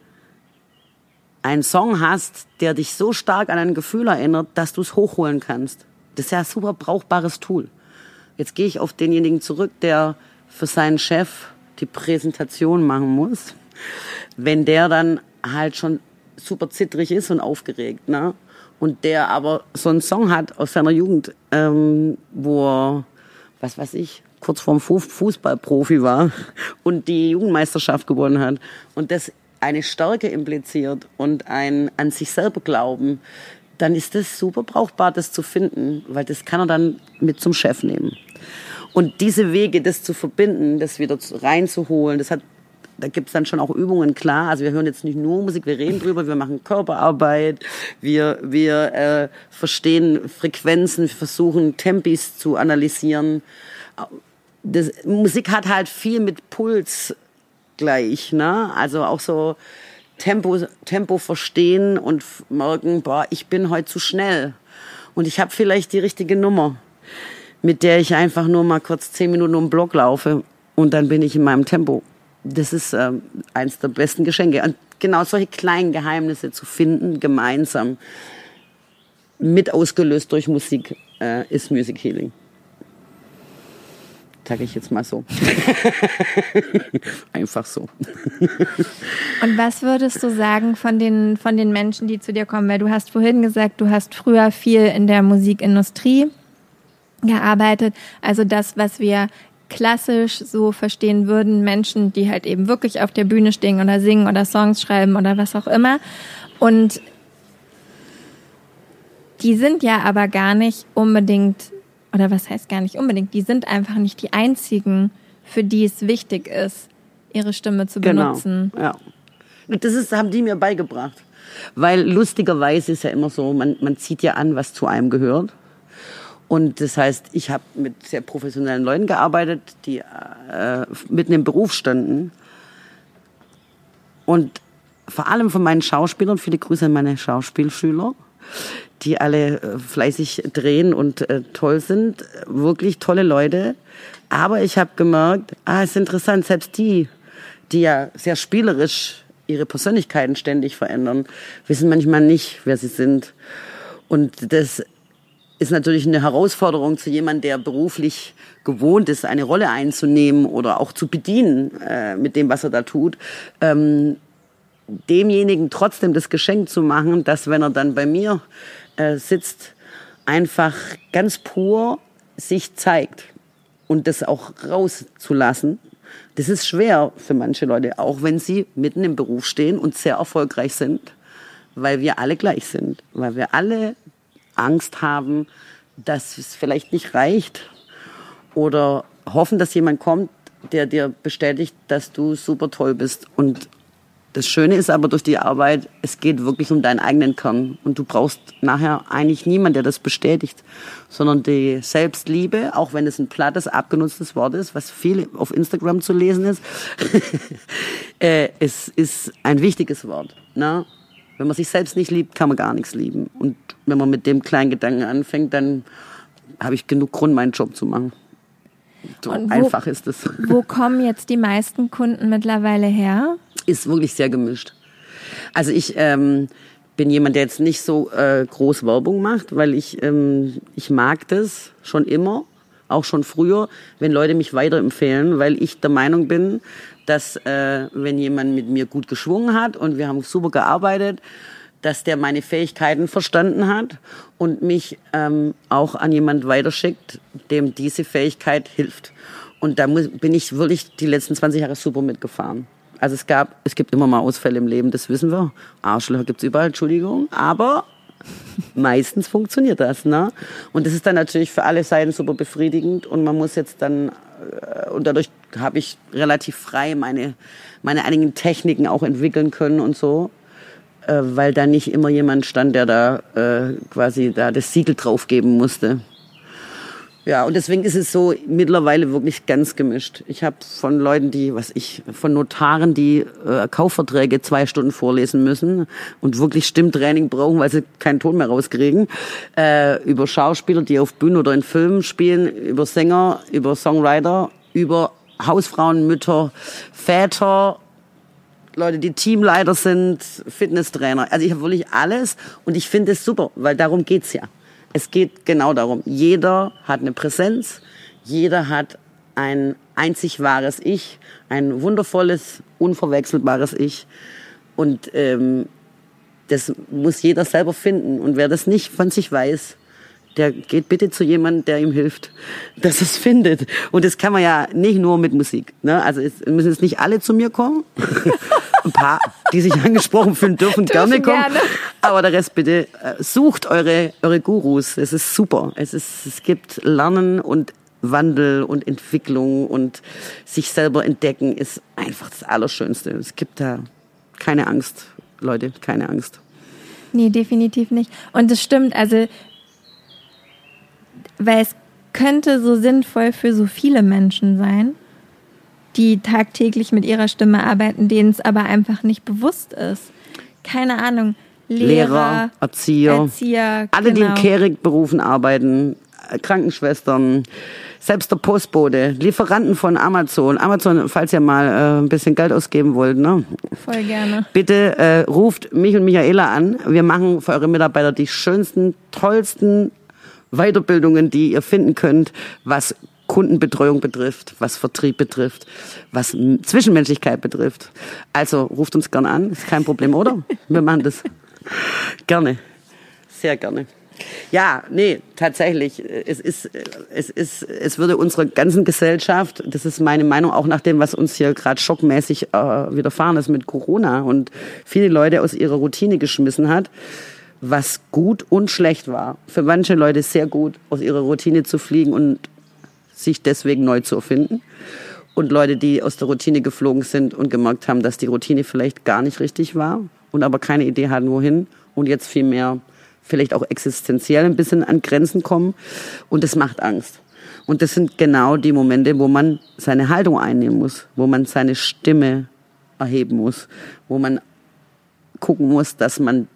S1: einen Song hast, der dich so stark an ein Gefühl erinnert, dass du es hochholen kannst. Das ist ja ein super brauchbares Tool. Jetzt gehe ich auf denjenigen zurück, der für seinen Chef die Präsentation machen muss. Wenn der dann halt schon super zittrig ist und aufgeregt, ne? Und der aber so einen Song hat aus seiner Jugend, ähm, wo er, was weiß ich, kurz vorm Fußballprofi war und die Jugendmeisterschaft gewonnen hat. Und das eine Stärke impliziert und ein an sich selber Glauben, dann ist das super brauchbar, das zu finden, weil das kann er dann mit zum Chef nehmen. Und diese Wege, das zu verbinden, das wieder reinzuholen, das hat da gibt's dann schon auch Übungen, klar. Also wir hören jetzt nicht nur Musik, wir reden drüber, wir machen Körperarbeit, wir, wir äh, verstehen Frequenzen, wir versuchen Tempis zu analysieren. Das, Musik hat halt viel mit Puls gleich, ne? Also auch so Tempo, Tempo verstehen und merken, boah, ich bin heute zu schnell. Und ich habe vielleicht die richtige Nummer, mit der ich einfach nur mal kurz zehn Minuten um den Block laufe und dann bin ich in meinem Tempo das ist äh, eins der besten Geschenke. Und genau solche kleinen Geheimnisse zu finden, gemeinsam, mit ausgelöst durch Musik, äh, ist Music Healing. Sage ich jetzt mal so. Einfach so.
S2: Und was würdest du sagen von den, von den Menschen, die zu dir kommen? Weil du hast vorhin gesagt, du hast früher viel in der Musikindustrie gearbeitet. Also das, was wir klassisch so verstehen würden, Menschen, die halt eben wirklich auf der Bühne stehen oder singen oder Songs schreiben oder was auch immer. Und die sind ja aber gar nicht unbedingt, oder was heißt gar nicht unbedingt, die sind einfach nicht die einzigen, für die es wichtig ist, ihre Stimme zu
S1: genau,
S2: benutzen.
S1: Ja. Das ist, haben die mir beigebracht. Weil lustigerweise ist ja immer so, man, man zieht ja an, was zu einem gehört. Und das heißt, ich habe mit sehr professionellen Leuten gearbeitet, die äh, mitten im Beruf standen. Und vor allem von meinen Schauspielern, viele Grüße an meine Schauspielschüler, die alle äh, fleißig drehen und äh, toll sind. Wirklich tolle Leute. Aber ich habe gemerkt, ah, ist interessant, selbst die, die ja sehr spielerisch ihre Persönlichkeiten ständig verändern, wissen manchmal nicht, wer sie sind. Und das ist natürlich eine Herausforderung zu jemandem, der beruflich gewohnt ist, eine Rolle einzunehmen oder auch zu bedienen äh, mit dem, was er da tut. Ähm, demjenigen trotzdem das Geschenk zu machen, dass wenn er dann bei mir äh, sitzt, einfach ganz pur sich zeigt und das auch rauszulassen. Das ist schwer für manche Leute, auch wenn sie mitten im Beruf stehen und sehr erfolgreich sind, weil wir alle gleich sind, weil wir alle Angst haben, dass es vielleicht nicht reicht oder hoffen, dass jemand kommt, der dir bestätigt, dass du super toll bist. Und das Schöne ist aber durch die Arbeit, es geht wirklich um deinen eigenen Kern. Und du brauchst nachher eigentlich niemanden, der das bestätigt, sondern die Selbstliebe, auch wenn es ein plattes, abgenutztes Wort ist, was viel auf Instagram zu lesen ist, äh, es ist ein wichtiges Wort. Ne? Wenn man sich selbst nicht liebt, kann man gar nichts lieben. Und wenn man mit dem kleinen Gedanken anfängt, dann habe ich genug Grund, meinen Job zu machen. So wo, einfach ist es.
S2: Wo kommen jetzt die meisten Kunden mittlerweile her?
S1: Ist wirklich sehr gemischt. Also ich ähm, bin jemand, der jetzt nicht so äh, groß Werbung macht, weil ich, ähm, ich mag das schon immer, auch schon früher, wenn Leute mich weiterempfehlen, weil ich der Meinung bin, dass äh, wenn jemand mit mir gut geschwungen hat und wir haben super gearbeitet, dass der meine Fähigkeiten verstanden hat und mich ähm, auch an jemand weiterschickt, dem diese Fähigkeit hilft. Und da muss, bin ich wirklich die letzten 20 Jahre super mitgefahren. Also es gab, es gibt immer mal Ausfälle im Leben, das wissen wir. Arschlöcher gibt's überall, Entschuldigung. Aber meistens funktioniert das, ne? Und das ist dann natürlich für alle Seiten super befriedigend und man muss jetzt dann und dadurch habe ich relativ frei meine meine einigen Techniken auch entwickeln können und so, äh, weil da nicht immer jemand stand, der da äh, quasi da das Siegel draufgeben musste. Ja, und deswegen ist es so mittlerweile wirklich ganz gemischt. Ich habe von Leuten, die, was ich, von Notaren, die äh, Kaufverträge zwei Stunden vorlesen müssen und wirklich Stimmtraining brauchen, weil sie keinen Ton mehr rauskriegen, äh, über Schauspieler, die auf Bühnen oder in Filmen spielen, über Sänger, über Songwriter, über Hausfrauen, Mütter, Väter, Leute, die Teamleiter sind, Fitnesstrainer. Also ich habe wirklich alles und ich finde es super, weil darum geht's ja. Es geht genau darum. Jeder hat eine Präsenz, jeder hat ein einzig wahres Ich, ein wundervolles, unverwechselbares Ich. Und ähm, das muss jeder selber finden. Und wer das nicht von sich weiß, der geht bitte zu jemandem, der ihm hilft, dass es findet. Und das kann man ja nicht nur mit Musik. Ne? Also es müssen jetzt nicht alle zu mir kommen. Ein paar, die sich angesprochen fühlen, dürfen, dürfen gerne kommen. Gerne. Aber der Rest bitte äh, sucht eure, eure Gurus. Es ist super. Es, ist, es gibt Lernen und Wandel und Entwicklung und sich selber entdecken ist einfach das Allerschönste. Es gibt da keine Angst, Leute, keine Angst.
S2: Nee, definitiv nicht. Und es stimmt, also, weil es könnte so sinnvoll für so viele Menschen sein, die tagtäglich mit ihrer Stimme arbeiten, denen es aber einfach nicht bewusst ist. Keine Ahnung. Lehrer, Lehrer
S1: Erzieher, Erzieher alle, genau. die in genau. Kehrig-Berufen arbeiten, Krankenschwestern, selbst der Postbote, Lieferanten von Amazon. Amazon, falls ihr mal äh, ein bisschen Geld ausgeben wollt, ne?
S2: Voll gerne.
S1: Bitte äh, ruft mich und Michaela an. Wir machen für eure Mitarbeiter die schönsten, tollsten Weiterbildungen, die ihr finden könnt, was Kundenbetreuung betrifft, was Vertrieb betrifft, was Zwischenmenschlichkeit betrifft. Also ruft uns gerne an, ist kein Problem, oder? Wir machen das gerne, sehr gerne. Ja, nee, tatsächlich. Es ist, es ist, es würde unserer ganzen Gesellschaft, das ist meine Meinung auch nach dem, was uns hier gerade schockmäßig äh, widerfahren ist mit Corona und viele Leute aus ihrer Routine geschmissen hat, was gut und schlecht war. Für manche Leute sehr gut, aus ihrer Routine zu fliegen und sich deswegen neu zu erfinden. Und Leute, die aus der Routine geflogen sind und gemerkt haben, dass die Routine vielleicht gar nicht richtig war und aber keine Idee hatten, wohin und jetzt viel mehr vielleicht auch existenziell ein bisschen an Grenzen kommen. Und das macht Angst. Und das sind genau die Momente, wo man seine Haltung einnehmen muss, wo man seine Stimme erheben muss, wo man gucken muss, dass man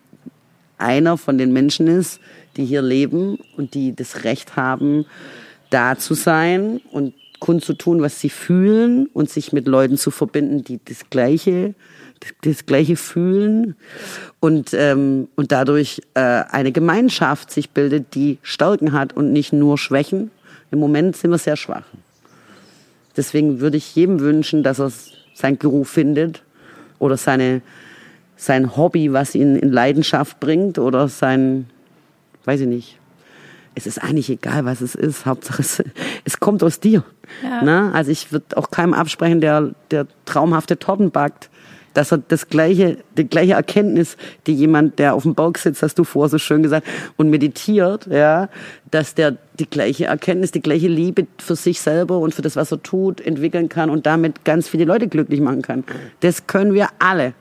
S1: einer von den Menschen ist, die hier leben und die das Recht haben, da zu sein und kundzutun, was sie fühlen und sich mit Leuten zu verbinden, die das Gleiche das gleiche fühlen und, ähm, und dadurch äh, eine Gemeinschaft sich bildet, die Stärken hat und nicht nur Schwächen. Im Moment sind wir sehr schwach. Deswegen würde ich jedem wünschen, dass er sein Guru findet oder seine, sein Hobby, was ihn in Leidenschaft bringt oder sein, weiß ich nicht. Es ist eigentlich egal, was es ist. Hauptsache, es, es kommt aus dir. Ja. Na? Also ich würde auch keinem absprechen, der, der traumhafte Torten backt dass er das gleiche, die gleiche Erkenntnis, die jemand, der auf dem Berg sitzt, hast du vor so schön gesagt, und meditiert, ja, dass der die gleiche Erkenntnis, die gleiche Liebe für sich selber und für das, was er tut, entwickeln kann und damit ganz viele Leute glücklich machen kann. Das können wir alle.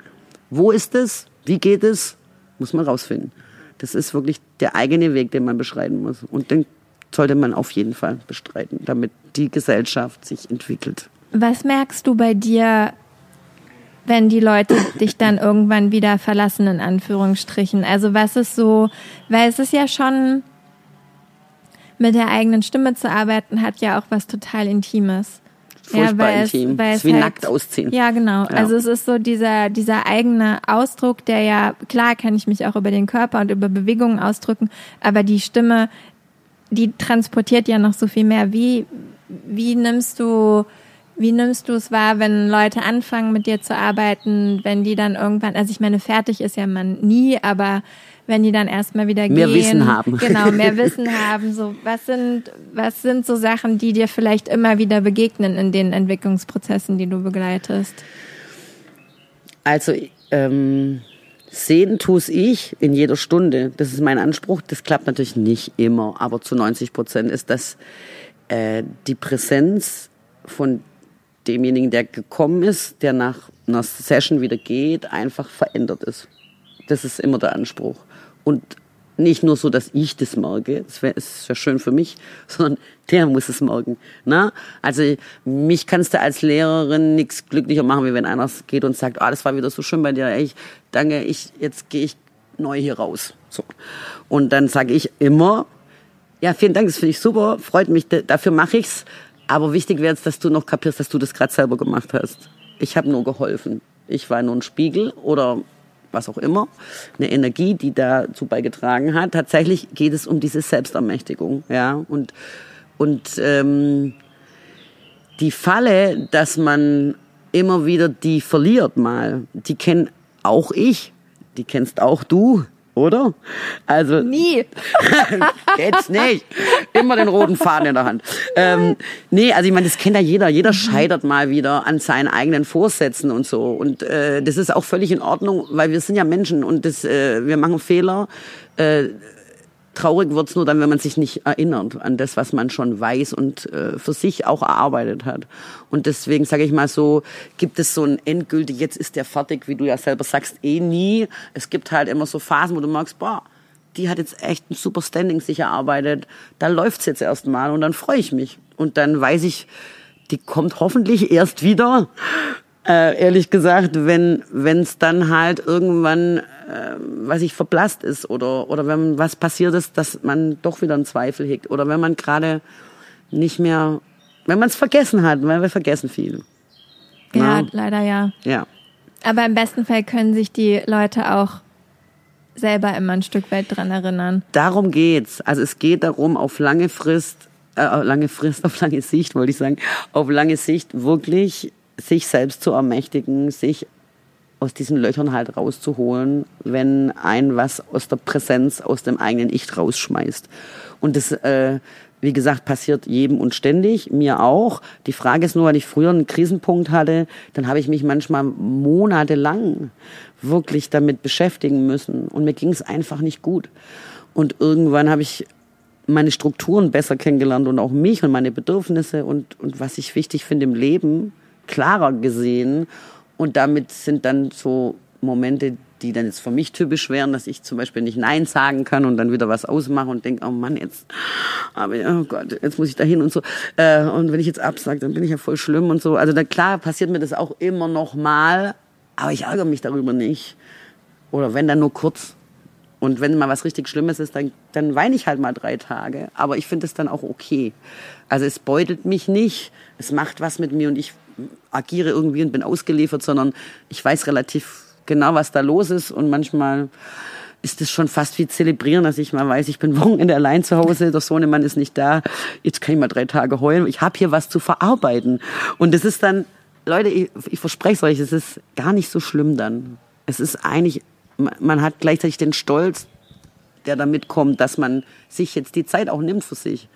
S1: Wo ist es? Wie geht es? Muss man rausfinden. Das ist wirklich der eigene Weg, den man beschreiten muss. Und den sollte man auf jeden Fall bestreiten, damit die Gesellschaft sich entwickelt.
S2: Was merkst du bei dir wenn die Leute dich dann irgendwann wieder verlassen, in Anführungsstrichen? Also was ist so, weil es ist ja schon, mit der eigenen Stimme zu arbeiten, hat ja auch was total Intimes.
S1: Furchtbar ja, intim. Es, ist wie halt, nackt ausziehen.
S2: Ja, genau. Ja. Also es ist so dieser, dieser eigene Ausdruck, der ja, klar kann ich mich auch über den Körper und über Bewegungen ausdrücken, aber die Stimme, die transportiert ja noch so viel mehr. Wie, wie nimmst du wie nimmst du es wahr, wenn Leute anfangen, mit dir zu arbeiten, wenn die dann irgendwann, also ich meine, fertig ist ja man nie, aber wenn die dann erstmal wieder
S1: mehr
S2: gehen.
S1: Mehr Wissen haben.
S2: Genau, mehr Wissen haben. So, was sind, was sind so Sachen, die dir vielleicht immer wieder begegnen in den Entwicklungsprozessen, die du begleitest?
S1: Also, ähm, sehen tu's ich in jeder Stunde. Das ist mein Anspruch. Das klappt natürlich nicht immer, aber zu 90 Prozent ist das äh, die Präsenz von demjenigen, der gekommen ist, der nach einer Session wieder geht, einfach verändert ist. Das ist immer der Anspruch. Und nicht nur so, dass ich das merke, das wäre wär schön für mich, sondern der muss es merken. Na? Also mich kannst du als Lehrerin nichts glücklicher machen, wie wenn einer geht und sagt, ah, das war wieder so schön bei dir, ich danke, ich, jetzt gehe ich neu hier raus. So. Und dann sage ich immer, ja, vielen Dank, das finde ich super, freut mich, dafür mache ich's. Aber wichtig wäre jetzt, dass du noch kapierst, dass du das gerade selber gemacht hast. Ich habe nur geholfen. Ich war nur ein Spiegel oder was auch immer, eine Energie, die dazu beigetragen hat. Tatsächlich geht es um diese Selbstermächtigung, ja. Und und ähm, die Falle, dass man immer wieder die verliert mal, die kenn auch ich, die kennst auch du oder?
S2: Also nie.
S1: Jetzt nicht. Immer den roten Faden in der Hand. Ähm, nee, also ich meine, das kennt ja jeder. Jeder mhm. scheitert mal wieder an seinen eigenen Vorsätzen und so. Und äh, das ist auch völlig in Ordnung, weil wir sind ja Menschen und das, äh, wir machen Fehler. Äh, Traurig wird's nur dann, wenn man sich nicht erinnert an das, was man schon weiß und äh, für sich auch erarbeitet hat. Und deswegen sage ich mal so, gibt es so ein endgültig, jetzt ist der fertig, wie du ja selber sagst, eh nie. Es gibt halt immer so Phasen, wo du merkst, boah, die hat jetzt echt ein super Standing sich erarbeitet. Da läuft's jetzt erstmal und dann freue ich mich. Und dann weiß ich, die kommt hoffentlich erst wieder, äh, ehrlich gesagt, wenn es dann halt irgendwann, äh, was ich verblasst ist oder oder wenn was passiert ist, dass man doch wieder einen Zweifel hegt oder wenn man gerade nicht mehr, wenn man es vergessen hat, weil wir vergessen viel.
S2: Ja, Na? leider ja.
S1: Ja.
S2: Aber im besten Fall können sich die Leute auch selber immer ein Stück weit dran erinnern.
S1: Darum geht's. Also es geht darum, auf lange Frist, äh, lange Frist, auf lange Sicht wollte ich sagen, auf lange Sicht wirklich sich selbst zu ermächtigen, sich aus diesen Löchern halt rauszuholen, wenn ein was aus der Präsenz, aus dem eigenen Ich rausschmeißt. Und das, äh, wie gesagt, passiert jedem und ständig, mir auch. Die Frage ist nur, wenn ich früher einen Krisenpunkt hatte, dann habe ich mich manchmal monatelang wirklich damit beschäftigen müssen. Und mir ging es einfach nicht gut. Und irgendwann habe ich meine Strukturen besser kennengelernt und auch mich und meine Bedürfnisse und, und was ich wichtig finde im Leben klarer gesehen. Und damit sind dann so Momente, die dann jetzt für mich typisch wären, dass ich zum Beispiel nicht Nein sagen kann und dann wieder was ausmache und denke, oh Mann, jetzt, oh Gott, jetzt muss ich da hin und so. Äh, und wenn ich jetzt absage, dann bin ich ja voll schlimm und so. Also da klar passiert mir das auch immer noch mal, aber ich ärgere mich darüber nicht. Oder wenn dann nur kurz. Und wenn mal was richtig Schlimmes ist, dann, dann weine ich halt mal drei Tage. Aber ich finde es dann auch okay. Also es beutelt mich nicht, es macht was mit mir und ich agiere irgendwie und bin ausgeliefert, sondern ich weiß relativ genau, was da los ist und manchmal ist es schon fast wie zelebrieren, dass ich mal weiß, ich bin Wochenende allein zu Hause, der Sohnemann ist nicht da, jetzt kann ich mal drei Tage heulen, ich habe hier was zu verarbeiten. Und es ist dann, Leute, ich, ich verspreche es euch, es ist gar nicht so schlimm dann. Es ist eigentlich, man hat gleichzeitig den Stolz, der damit kommt, dass man sich jetzt die Zeit auch nimmt für sich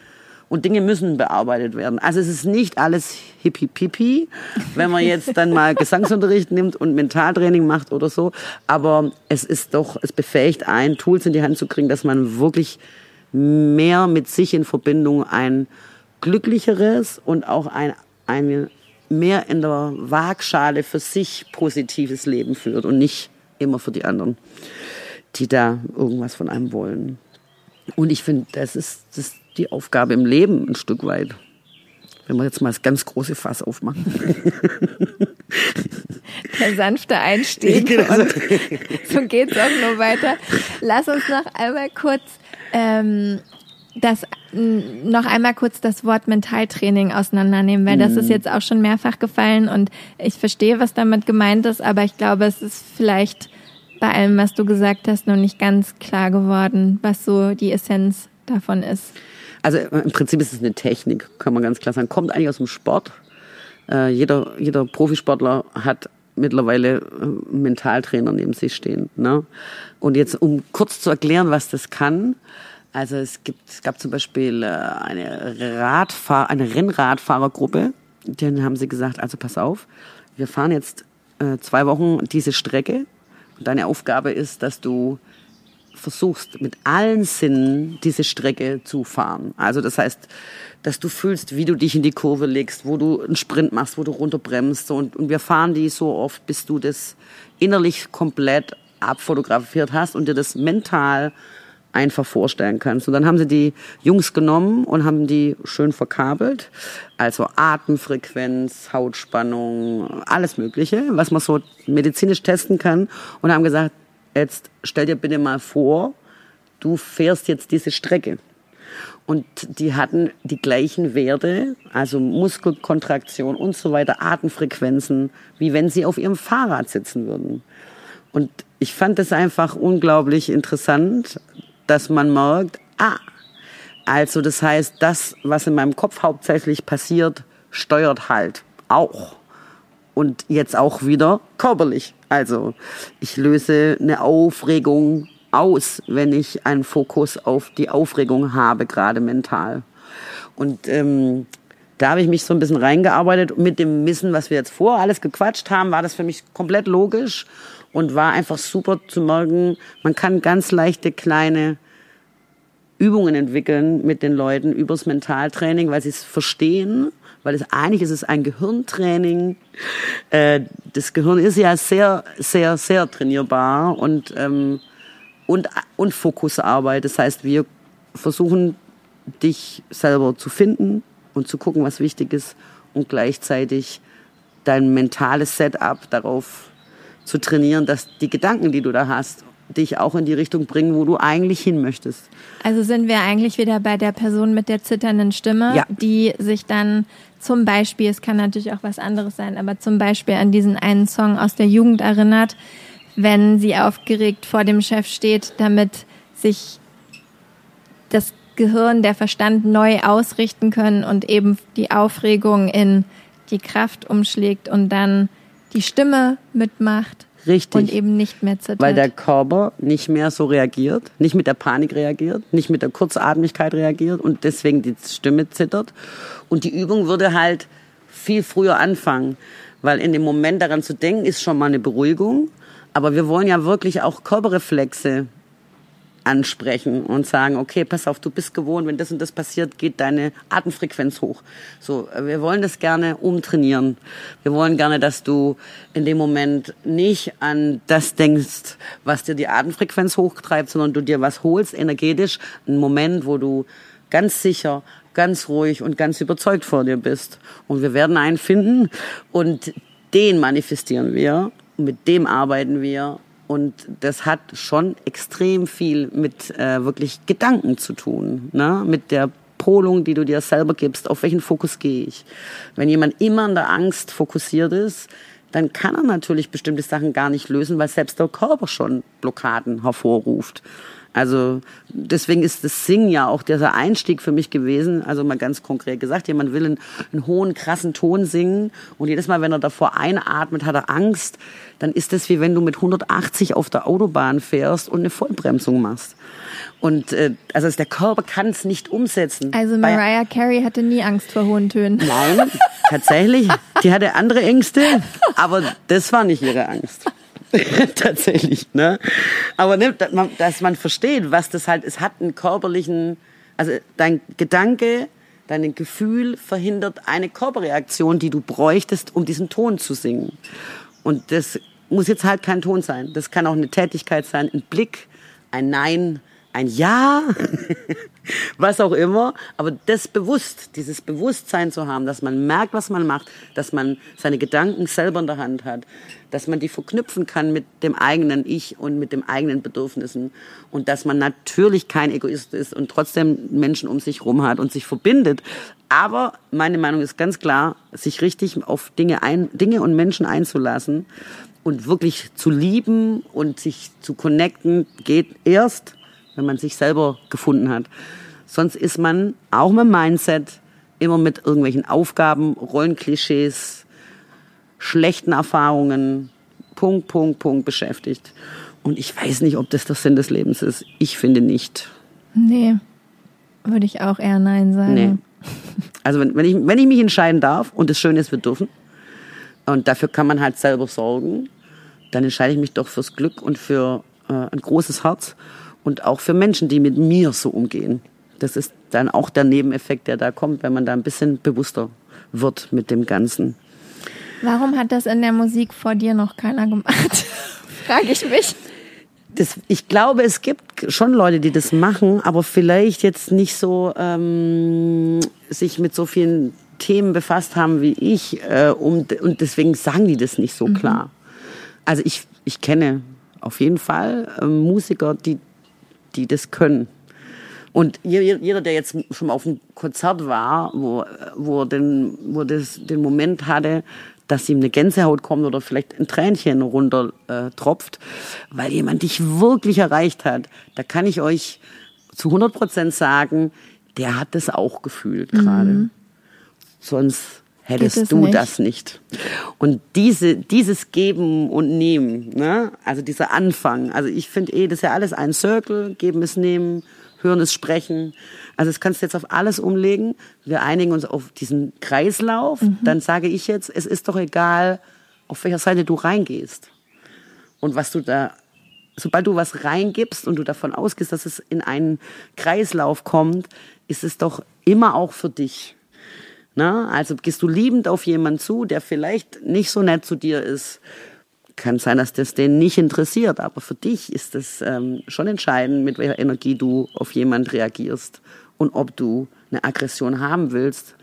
S1: und Dinge müssen bearbeitet werden. Also es ist nicht alles hippie pipi, wenn man jetzt dann mal Gesangsunterricht nimmt und Mentaltraining macht oder so. Aber es ist doch, es befähigt ein, Tools in die Hand zu kriegen, dass man wirklich mehr mit sich in Verbindung ein glücklicheres und auch ein, ein mehr in der Waagschale für sich positives Leben führt und nicht immer für die anderen, die da irgendwas von einem wollen. Und ich finde, das ist, das die Aufgabe im Leben ein Stück weit. Wenn wir jetzt mal das ganz große Fass aufmachen.
S2: Der sanfte Einstieg. Genau. Und so geht's auch nur weiter. Lass uns noch einmal kurz ähm, das noch einmal kurz das Wort Mentaltraining auseinandernehmen, weil das ist mhm. jetzt auch schon mehrfach gefallen und ich verstehe, was damit gemeint ist, aber ich glaube, es ist vielleicht bei allem, was du gesagt hast, noch nicht ganz klar geworden, was so die Essenz davon ist.
S1: Also im Prinzip ist es eine Technik, kann man ganz klar sagen. Kommt eigentlich aus dem Sport. Äh, jeder, jeder Profisportler hat mittlerweile äh, Mentaltrainer neben sich stehen. Ne? Und jetzt, um kurz zu erklären, was das kann. Also es gibt, es gab zum Beispiel äh, eine Radfahr, eine Rennradfahrergruppe. Denen haben sie gesagt, also pass auf, wir fahren jetzt äh, zwei Wochen diese Strecke. Und deine Aufgabe ist, dass du versuchst mit allen Sinnen diese Strecke zu fahren. Also das heißt, dass du fühlst, wie du dich in die Kurve legst, wo du einen Sprint machst, wo du runterbremst. Und, und wir fahren die so oft, bis du das innerlich komplett abfotografiert hast und dir das mental einfach vorstellen kannst. Und dann haben sie die Jungs genommen und haben die schön verkabelt. Also Atemfrequenz, Hautspannung, alles Mögliche, was man so medizinisch testen kann. Und haben gesagt, Jetzt stell dir bitte mal vor, du fährst jetzt diese Strecke. Und die hatten die gleichen Werte, also Muskelkontraktion und so weiter, Atemfrequenzen, wie wenn sie auf ihrem Fahrrad sitzen würden. Und ich fand es einfach unglaublich interessant, dass man merkt, ah, also das heißt, das, was in meinem Kopf hauptsächlich passiert, steuert halt auch. Und jetzt auch wieder körperlich. Also ich löse eine Aufregung aus, wenn ich einen Fokus auf die Aufregung habe, gerade mental. Und ähm, da habe ich mich so ein bisschen reingearbeitet. Mit dem Wissen, was wir jetzt vor alles gequatscht haben, war das für mich komplett logisch und war einfach super zu merken, man kann ganz leichte kleine Übungen entwickeln mit den Leuten übers Mentaltraining, weil sie es verstehen, weil es eigentlich ist es ein Gehirntraining. Äh, das Gehirn ist ja sehr, sehr, sehr trainierbar und ähm, und, und Fokusarbeit. Das heißt, wir versuchen, dich selber zu finden und zu gucken, was wichtig ist und gleichzeitig dein mentales Setup darauf zu trainieren, dass die Gedanken, die du da hast, dich auch in die Richtung bringen, wo du eigentlich hin möchtest.
S2: Also sind wir eigentlich wieder bei der Person mit der zitternden Stimme, ja. die sich dann zum Beispiel, es kann natürlich auch was anderes sein, aber zum Beispiel an diesen einen Song aus der Jugend erinnert, wenn sie aufgeregt vor dem Chef steht, damit sich das Gehirn, der Verstand neu ausrichten können und eben die Aufregung in die Kraft umschlägt und dann die Stimme mitmacht.
S1: Richtig.
S2: Und eben nicht mehr zittert.
S1: Weil der Körper nicht mehr so reagiert, nicht mit der Panik reagiert, nicht mit der Kurzatmigkeit reagiert und deswegen die Stimme zittert. Und die Übung würde halt viel früher anfangen, weil in dem Moment daran zu denken, ist schon mal eine Beruhigung. Aber wir wollen ja wirklich auch Körperreflexe ansprechen und sagen, okay, pass auf, du bist gewohnt, wenn das und das passiert, geht deine Atemfrequenz hoch. So, wir wollen das gerne umtrainieren. Wir wollen gerne, dass du in dem Moment nicht an das denkst, was dir die Atemfrequenz hochtreibt, sondern du dir was holst, energetisch, einen Moment, wo du ganz sicher, ganz ruhig und ganz überzeugt vor dir bist. Und wir werden einen finden und den manifestieren wir mit dem arbeiten wir. Und das hat schon extrem viel mit äh, wirklich Gedanken zu tun, ne? mit der Polung, die du dir selber gibst. Auf welchen Fokus gehe ich? Wenn jemand immer an der Angst fokussiert ist, dann kann er natürlich bestimmte Sachen gar nicht lösen, weil selbst der Körper schon Blockaden hervorruft. Also deswegen ist das Singen ja auch dieser Einstieg für mich gewesen. Also mal ganz konkret gesagt, jemand will einen, einen, hohen, krassen Ton singen und jedes Mal, wenn er davor einatmet, hat er Angst. Dann ist das wie wenn du mit 180 auf der Autobahn fährst und eine Vollbremsung machst. Und äh, also der Körper kann es nicht umsetzen.
S2: Also Mariah Carey hatte nie Angst vor hohen Tönen.
S1: Nein, tatsächlich. Die hatte andere Ängste, aber das war nicht ihre Angst. Tatsächlich, ne? Aber ne, dass man versteht, was das halt, es hat einen körperlichen, also dein Gedanke, dein Gefühl verhindert eine Körperreaktion, die du bräuchtest, um diesen Ton zu singen. Und das muss jetzt halt kein Ton sein. Das kann auch eine Tätigkeit sein, ein Blick, ein Nein, ein Ja, was auch immer. Aber das bewusst, dieses Bewusstsein zu haben, dass man merkt, was man macht, dass man seine Gedanken selber in der Hand hat, dass man die verknüpfen kann mit dem eigenen Ich und mit dem eigenen Bedürfnissen und dass man natürlich kein Egoist ist und trotzdem Menschen um sich rum hat und sich verbindet. Aber meine Meinung ist ganz klar, sich richtig auf Dinge, ein, Dinge und Menschen einzulassen und wirklich zu lieben und sich zu connecten, geht erst, wenn man sich selber gefunden hat. Sonst ist man auch mit Mindset immer mit irgendwelchen Aufgaben, Rollenklischees, schlechten Erfahrungen, Punkt, Punkt, Punkt beschäftigt. Und ich weiß nicht, ob das der Sinn des Lebens ist. Ich finde nicht.
S2: Nee, würde ich auch eher Nein sagen. Nee.
S1: Also wenn, wenn, ich, wenn ich mich entscheiden darf, und das Schöne ist, wir dürfen, und dafür kann man halt selber sorgen, dann entscheide ich mich doch fürs Glück und für äh, ein großes Herz und auch für Menschen, die mit mir so umgehen. Das ist dann auch der Nebeneffekt, der da kommt, wenn man da ein bisschen bewusster wird mit dem Ganzen.
S2: Warum hat das in der Musik vor dir noch keiner gemacht? Frage ich mich.
S1: Das, ich glaube, es gibt schon Leute, die das machen, aber vielleicht jetzt nicht so ähm, sich mit so vielen Themen befasst haben wie ich äh, um, und deswegen sagen die das nicht so mhm. klar. Also ich, ich kenne auf jeden Fall äh, Musiker, die, die das können. Und jeder, der jetzt schon mal auf einem Konzert war, wo, wo, den, wo das, den Moment hatte, dass ihm eine Gänsehaut kommt oder vielleicht ein Tränchen runter äh, tropft, weil jemand dich wirklich erreicht hat, da kann ich euch zu 100 Prozent sagen, der hat das auch gefühlt gerade. Mhm. Sonst hättest du nicht. das nicht. Und diese, dieses Geben und Nehmen, ne? also dieser Anfang, also ich finde eh, das ist ja alles ein Circle, geben ist nehmen, hören ist sprechen. Also das kannst du jetzt auf alles umlegen. Wir einigen uns auf diesen Kreislauf. Mhm. Dann sage ich jetzt, es ist doch egal, auf welcher Seite du reingehst. Und was du da, sobald du was reingibst und du davon ausgehst, dass es in einen Kreislauf kommt, ist es doch immer auch für dich. Na, also gehst du liebend auf jemanden zu, der vielleicht nicht so nett zu dir ist. Kann sein, dass das den nicht interessiert, aber für dich ist es ähm, schon entscheidend, mit welcher Energie du auf jemanden reagierst und ob du eine Aggression haben willst,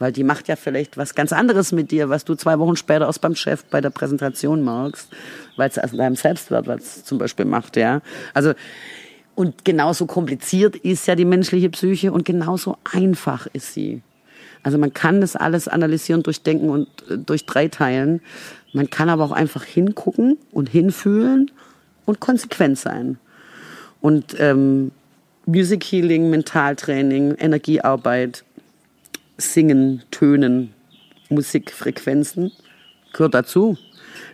S1: weil die macht ja vielleicht was ganz anderes mit dir, was du zwei Wochen später aus beim Chef bei der Präsentation merkst, weil es an deinem Selbstwert was zum Beispiel macht, ja. Also und genauso kompliziert ist ja die menschliche Psyche und genauso einfach ist sie. Also man kann das alles analysieren, durchdenken und äh, durch drei teilen. Man kann aber auch einfach hingucken und hinfühlen und konsequent sein. Und ähm, Music Healing, Mentaltraining, Energiearbeit, Singen, Tönen, Musikfrequenzen gehört dazu.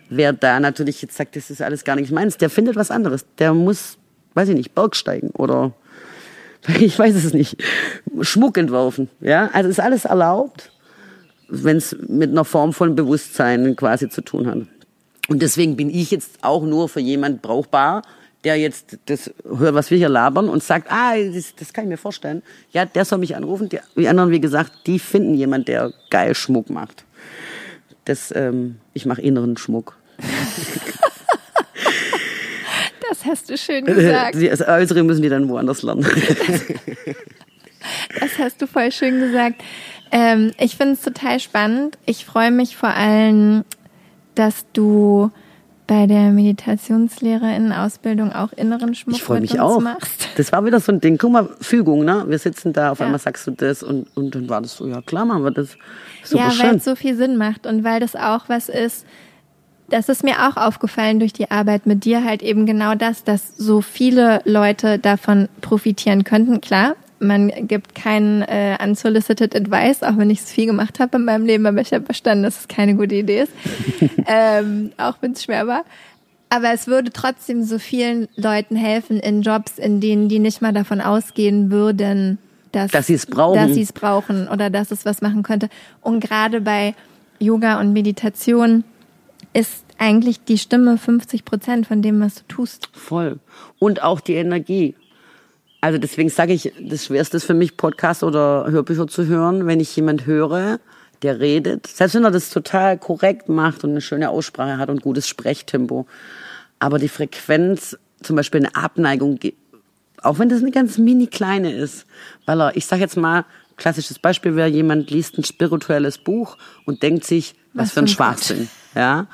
S1: Wer da natürlich jetzt sagt, das ist alles gar nicht meins, der findet was anderes. Der muss, weiß ich nicht, Bergsteigen oder ich weiß es nicht, Schmuck entworfen. Ja, also ist alles erlaubt, wenn es mit einer Form von Bewusstsein quasi zu tun hat. Und deswegen bin ich jetzt auch nur für jemand brauchbar, der jetzt das hört, was wir hier labern und sagt, ah, das, das kann ich mir vorstellen. Ja, der soll mich anrufen. Die, die anderen, wie gesagt, die finden jemand, der geil Schmuck macht. Das, ähm, ich mache inneren Schmuck.
S2: Das hast du schön gesagt.
S1: Das Äußere müssen die dann woanders lernen.
S2: Das hast du voll schön gesagt. Ähm, ich finde es total spannend. Ich freue mich vor allem, dass du bei der Meditationslehrerin-Ausbildung auch inneren Schmuck
S1: ich freu mich auch.
S2: machst.
S1: Das war wieder so ein Ding. Guck mal, Fügung, ne? Wir sitzen da, auf ja. einmal sagst du das und, und dann war das so, ja klar machen wir das. Super
S2: ja, weil es so viel Sinn macht und weil das auch was ist, das ist mir auch aufgefallen durch die Arbeit mit dir halt eben genau das, dass so viele Leute davon profitieren könnten. Klar, man gibt keinen äh, unsolicited advice, auch wenn ich es viel gemacht habe in meinem Leben, aber ich habe verstanden, dass es keine gute Idee ist, ähm, auch wenn es schwer war. Aber es würde trotzdem so vielen Leuten helfen in Jobs, in denen die nicht mal davon ausgehen würden, dass,
S1: dass sie es brauchen.
S2: Dass sie es brauchen oder dass es was machen könnte. Und gerade bei Yoga und Meditation ist eigentlich die Stimme 50 Prozent von dem, was du tust.
S1: Voll. Und auch die Energie. Also deswegen sage ich, das Schwerste ist für mich, Podcast oder Hörbücher zu hören, wenn ich jemand höre, der redet. Selbst wenn er das total korrekt macht und eine schöne Aussprache hat und gutes Sprechtempo. Aber die Frequenz, zum Beispiel eine Abneigung, auch wenn das eine ganz mini kleine ist, weil er, ich sage jetzt mal, klassisches Beispiel wäre, jemand liest ein spirituelles Buch und denkt sich, was, was für ein Schwachsinn. Ja,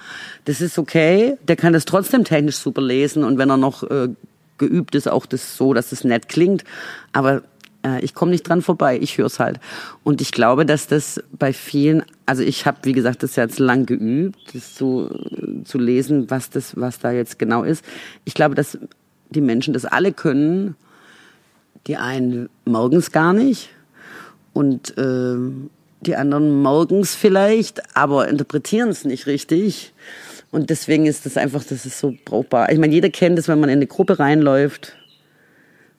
S1: das ist okay. Der kann das trotzdem technisch super lesen und wenn er noch äh, geübt ist, auch das so, dass es nett klingt. Aber äh, ich komme nicht dran vorbei. Ich höre es halt. Und ich glaube, dass das bei vielen, also ich habe, wie gesagt, das jetzt lang geübt, das zu, zu lesen, was das, was da jetzt genau ist. Ich glaube, dass die Menschen das alle können. Die einen morgens gar nicht und äh, die anderen morgens vielleicht, aber interpretieren es nicht richtig. Und deswegen ist das einfach, das ist so brauchbar. Ich meine, jeder kennt es, wenn man in eine Gruppe reinläuft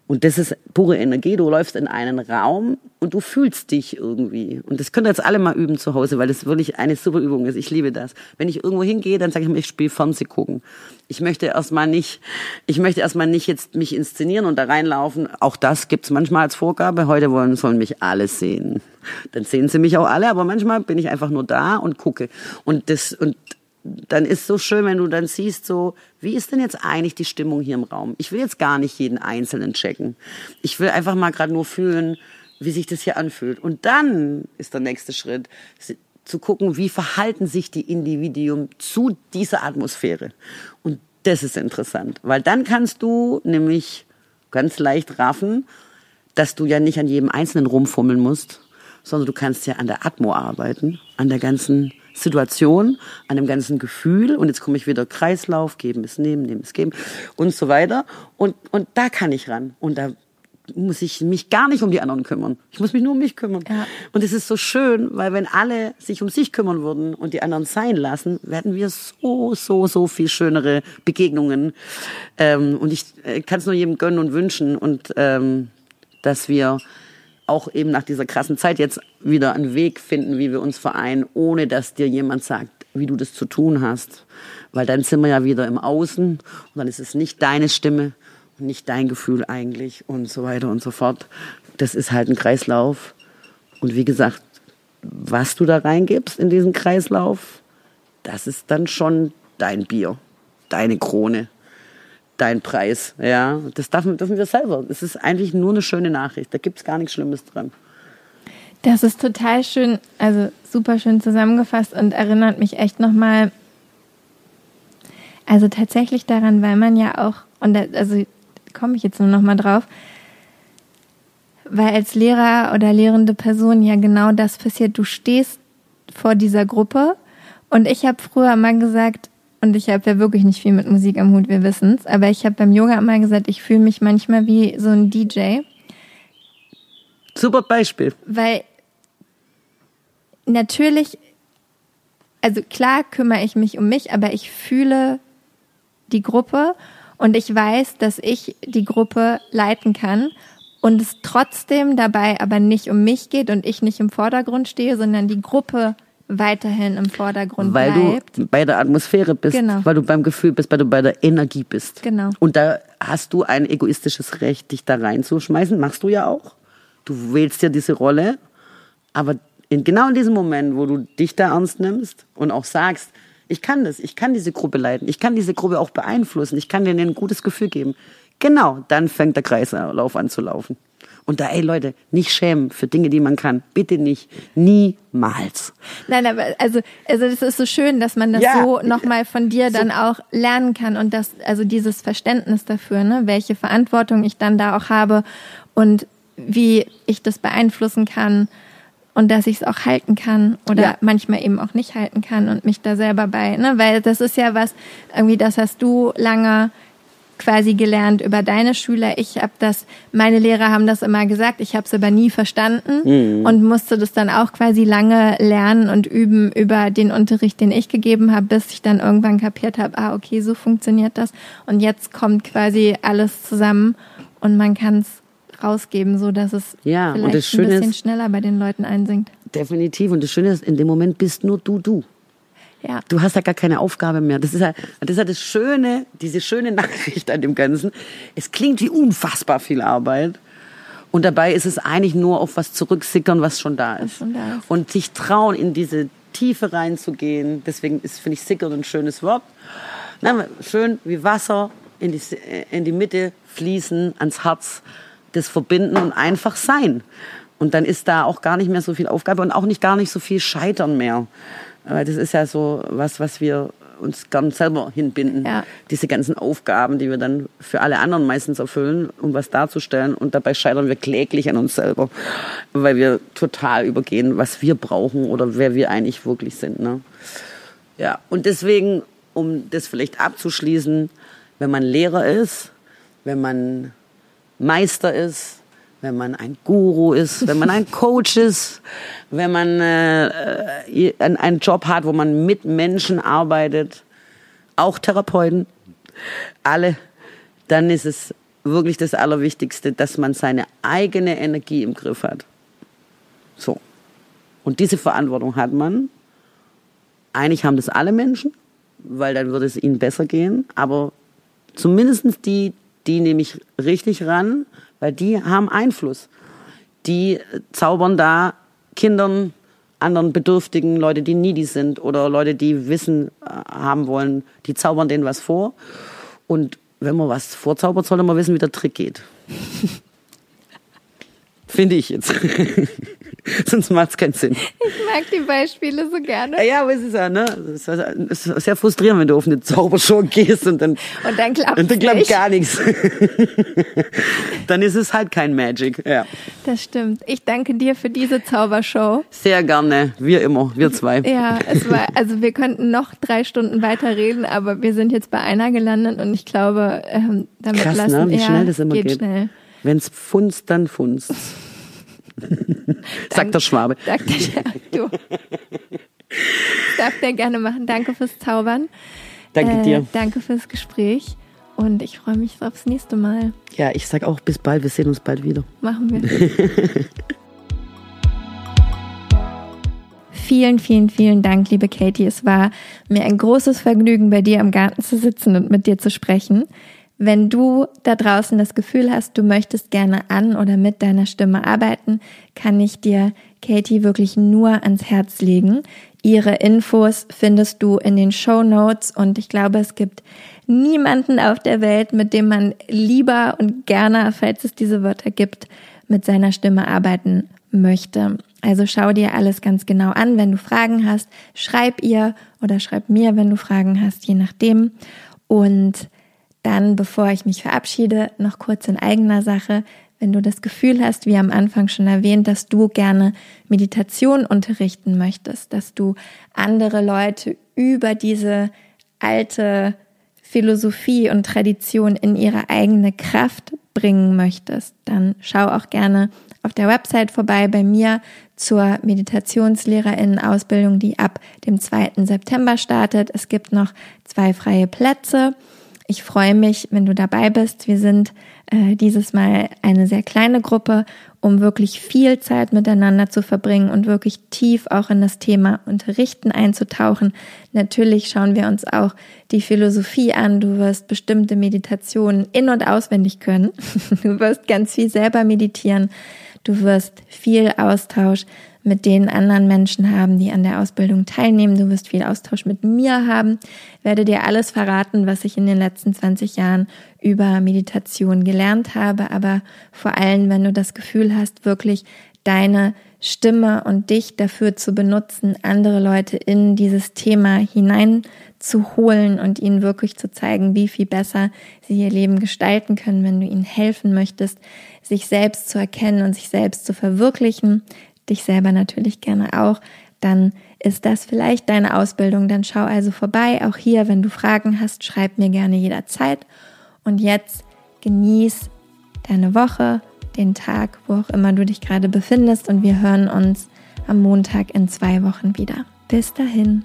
S1: und das ist pure Energie. Du läufst in einen Raum und du fühlst dich irgendwie. Und das könnt ihr jetzt alle mal üben zu Hause, weil das wirklich eine super Übung ist. Ich liebe das. Wenn ich irgendwo hingehe, dann sage ich mir, ich spiele Fernseh gucken. Ich möchte erstmal nicht, ich möchte erstmal nicht jetzt mich inszenieren und da reinlaufen. Auch das gibt's manchmal als Vorgabe. Heute wollen, sollen mich alle sehen. Dann sehen sie mich auch alle, aber manchmal bin ich einfach nur da und gucke. Und das, und dann ist so schön, wenn du dann siehst, so, wie ist denn jetzt eigentlich die Stimmung hier im Raum? Ich will jetzt gar nicht jeden Einzelnen checken. Ich will einfach mal gerade nur fühlen, wie sich das hier anfühlt. Und dann ist der nächste Schritt, zu gucken, wie verhalten sich die Individuen zu dieser Atmosphäre. Und das ist interessant, weil dann kannst du nämlich ganz leicht raffen, dass du ja nicht an jedem Einzelnen rumfummeln musst, sondern du kannst ja an der Atmo arbeiten, an der ganzen Situation, an dem ganzen Gefühl. Und jetzt komme ich wieder Kreislauf, geben es nehmen, nehmen es geben und so weiter. Und, und da kann ich ran. Und da muss ich mich gar nicht um die anderen kümmern. Ich muss mich nur um mich kümmern. Ja. Und es ist so schön, weil wenn alle sich um sich kümmern würden und die anderen sein lassen, werden wir so, so, so viel schönere Begegnungen. Ähm, und ich äh, kann es nur jedem gönnen und wünschen und ähm, dass wir auch eben nach dieser krassen Zeit jetzt wieder einen Weg finden, wie wir uns vereinen, ohne dass dir jemand sagt, wie du das zu tun hast. Weil dann sind wir ja wieder im Außen und dann ist es nicht deine Stimme, nicht dein Gefühl eigentlich und so weiter und so fort. Das ist halt ein Kreislauf. Und wie gesagt, was du da reingibst in diesen Kreislauf, das ist dann schon dein Bier, deine Krone, dein Preis. Ja, das dürfen, dürfen wir selber. Das ist eigentlich nur eine schöne Nachricht. Da gibt es gar nichts Schlimmes dran.
S2: Das ist total schön, also super schön zusammengefasst und erinnert mich echt nochmal, also tatsächlich daran, weil man ja auch, und also komme ich jetzt nur noch mal drauf, weil als Lehrer oder lehrende Person ja genau das passiert. Du stehst vor dieser Gruppe und ich habe früher mal gesagt, und ich habe ja wirklich nicht viel mit Musik am Hut, wir wissen es, aber ich habe beim Yoga immer gesagt, ich fühle mich manchmal wie so ein DJ.
S1: Super Beispiel.
S2: Weil natürlich, also klar kümmere ich mich um mich, aber ich fühle die Gruppe und ich weiß, dass ich die Gruppe leiten kann und es trotzdem dabei aber nicht um mich geht und ich nicht im Vordergrund stehe, sondern die Gruppe weiterhin im Vordergrund
S1: weil
S2: bleibt.
S1: du bei der Atmosphäre bist, genau. weil du beim Gefühl bist, weil du bei der Energie bist.
S2: Genau.
S1: Und da hast du ein egoistisches Recht, dich da reinzuschmeißen. Machst du ja auch. Du wählst ja diese Rolle, aber in, genau in diesem Moment, wo du dich da ernst nimmst und auch sagst, ich kann das, ich kann diese Gruppe leiten, ich kann diese Gruppe auch beeinflussen, ich kann denen ein gutes Gefühl geben. Genau, dann fängt der Kreislauf an zu laufen. Und da, ey Leute, nicht schämen für Dinge, die man kann. Bitte nicht. Niemals.
S2: Nein, aber also, also das ist so schön, dass man das ja. so nochmal von dir dann so. auch lernen kann und das, also dieses Verständnis dafür, ne, welche Verantwortung ich dann da auch habe und wie ich das beeinflussen kann und dass ich es auch halten kann oder ja. manchmal eben auch nicht halten kann und mich da selber bei, ne, weil das ist ja was, irgendwie, das hast du lange quasi gelernt über deine Schüler. Ich habe das, meine Lehrer haben das immer gesagt, ich habe es aber nie verstanden mhm. und musste das dann auch quasi lange lernen und üben über den Unterricht, den ich gegeben habe, bis ich dann irgendwann kapiert habe, ah, okay, so funktioniert das. Und jetzt kommt quasi alles zusammen und man kann es rausgeben, so dass es
S1: ja,
S2: vielleicht ein bisschen
S1: ist,
S2: schneller bei den Leuten einsinkt.
S1: Definitiv. Und das Schöne ist, in dem Moment bist nur du du.
S2: Ja.
S1: Du hast ja gar keine Aufgabe mehr. Das ist ja, das ist ja das Schöne, diese schöne Nachricht an dem Ganzen. Es klingt wie unfassbar viel Arbeit. Und dabei ist es eigentlich nur auf was zurücksickern, was schon da ist.
S2: Schon da ist.
S1: Und sich trauen, in diese Tiefe reinzugehen. Deswegen ist, finde ich, sickern ein schönes Wort. Na, schön wie Wasser in die, in die Mitte fließen, ans Herz, das verbinden und einfach sein. Und dann ist da auch gar nicht mehr so viel Aufgabe und auch nicht gar nicht so viel Scheitern mehr. Aber das ist ja so was, was wir uns gern selber hinbinden.
S2: Ja.
S1: Diese ganzen Aufgaben, die wir dann für alle anderen meistens erfüllen, um was darzustellen. Und dabei scheitern wir kläglich an uns selber, weil wir total übergehen, was wir brauchen oder wer wir eigentlich wirklich sind. Ne? Ja, und deswegen, um das vielleicht abzuschließen, wenn man Lehrer ist, wenn man Meister ist, wenn man ein Guru ist, wenn man ein Coach ist, wenn man äh, äh einen Job hat, wo man mit Menschen arbeitet, auch Therapeuten, alle, dann ist es wirklich das Allerwichtigste, dass man seine eigene Energie im Griff hat. So. Und diese Verantwortung hat man. Eigentlich haben das alle Menschen, weil dann würde es ihnen besser gehen. Aber zumindest die, die nehme ich richtig ran, weil die haben Einfluss. Die zaubern da Kindern, anderen Bedürftigen, Leute, die needy sind oder Leute, die Wissen äh, haben wollen, die zaubern denen was vor. Und wenn man was vorzaubert, sollte man wissen, wie der Trick geht. Finde ich jetzt. Sonst macht es keinen Sinn.
S2: Ich mag die Beispiele so gerne.
S1: Ja, aber es ist ja, ne? Es ist sehr frustrierend, wenn du auf eine Zaubershow gehst und dann,
S2: und dann klappt,
S1: und dann klappt gar nichts. dann ist es halt kein Magic. Ja.
S2: Das stimmt. Ich danke dir für diese Zaubershow.
S1: Sehr gerne. Wir immer, wir zwei.
S2: Ja, es war, also wir könnten noch drei Stunden weiter reden, aber wir sind jetzt bei einer gelandet und ich glaube, ähm, damit
S1: Krass,
S2: lassen
S1: ne? wie
S2: ja,
S1: schnell das immer
S2: geht.
S1: geht.
S2: Schnell.
S1: Wenn's funzt, dann funzt. Sagt der Schwabe.
S2: Sagt der Schwabe. Du. Darf der gerne machen. Danke fürs Zaubern.
S1: Danke
S2: Äh,
S1: dir.
S2: danke fürs Gespräch. Und ich freue mich aufs nächste Mal.
S1: Ja, ich sag auch bis bald. Wir sehen uns bald wieder.
S2: Machen wir. Vielen, vielen, vielen Dank, liebe Katie. Es war mir ein großes Vergnügen, bei dir im Garten zu sitzen und mit dir zu sprechen. Wenn du da draußen das Gefühl hast, du möchtest gerne an oder mit deiner Stimme arbeiten, kann ich dir Katie wirklich nur ans Herz legen. Ihre Infos findest du in den Show Notes und ich glaube, es gibt niemanden auf der Welt, mit dem man lieber und gerne, falls es diese Wörter gibt, mit seiner Stimme arbeiten möchte. Also schau dir alles ganz genau an. Wenn du Fragen hast, schreib ihr oder schreib mir, wenn du Fragen hast, je nachdem. Und dann, bevor ich mich verabschiede, noch kurz in eigener Sache. Wenn du das Gefühl hast, wie am Anfang schon erwähnt, dass du gerne Meditation unterrichten möchtest, dass du andere Leute über diese alte Philosophie und Tradition in ihre eigene Kraft bringen möchtest, dann schau auch gerne auf der Website vorbei bei mir zur Meditationslehrerinnen-Ausbildung, die ab dem 2. September startet. Es gibt noch zwei freie Plätze. Ich freue mich, wenn du dabei bist. Wir sind äh, dieses Mal eine sehr kleine Gruppe, um wirklich viel Zeit miteinander zu verbringen und wirklich tief auch in das Thema Unterrichten einzutauchen. Natürlich schauen wir uns auch die Philosophie an. Du wirst bestimmte Meditationen in- und auswendig können. Du wirst ganz viel selber meditieren. Du wirst viel Austausch mit den anderen Menschen haben, die an der Ausbildung teilnehmen. Du wirst viel Austausch mit mir haben. Werde dir alles verraten, was ich in den letzten 20 Jahren über Meditation gelernt habe. Aber vor allem, wenn du das Gefühl hast, wirklich deine Stimme und dich dafür zu benutzen, andere Leute in dieses Thema hineinzuholen und ihnen wirklich zu zeigen, wie viel besser sie ihr Leben gestalten können, wenn du ihnen helfen möchtest, sich selbst zu erkennen und sich selbst zu verwirklichen, dich selber natürlich gerne auch, dann ist das vielleicht deine Ausbildung. Dann schau also vorbei. Auch hier, wenn du Fragen hast, schreib mir gerne jederzeit. Und jetzt genieß deine Woche, den Tag, wo auch immer du dich gerade befindest. Und wir hören uns am Montag in zwei Wochen wieder. Bis dahin.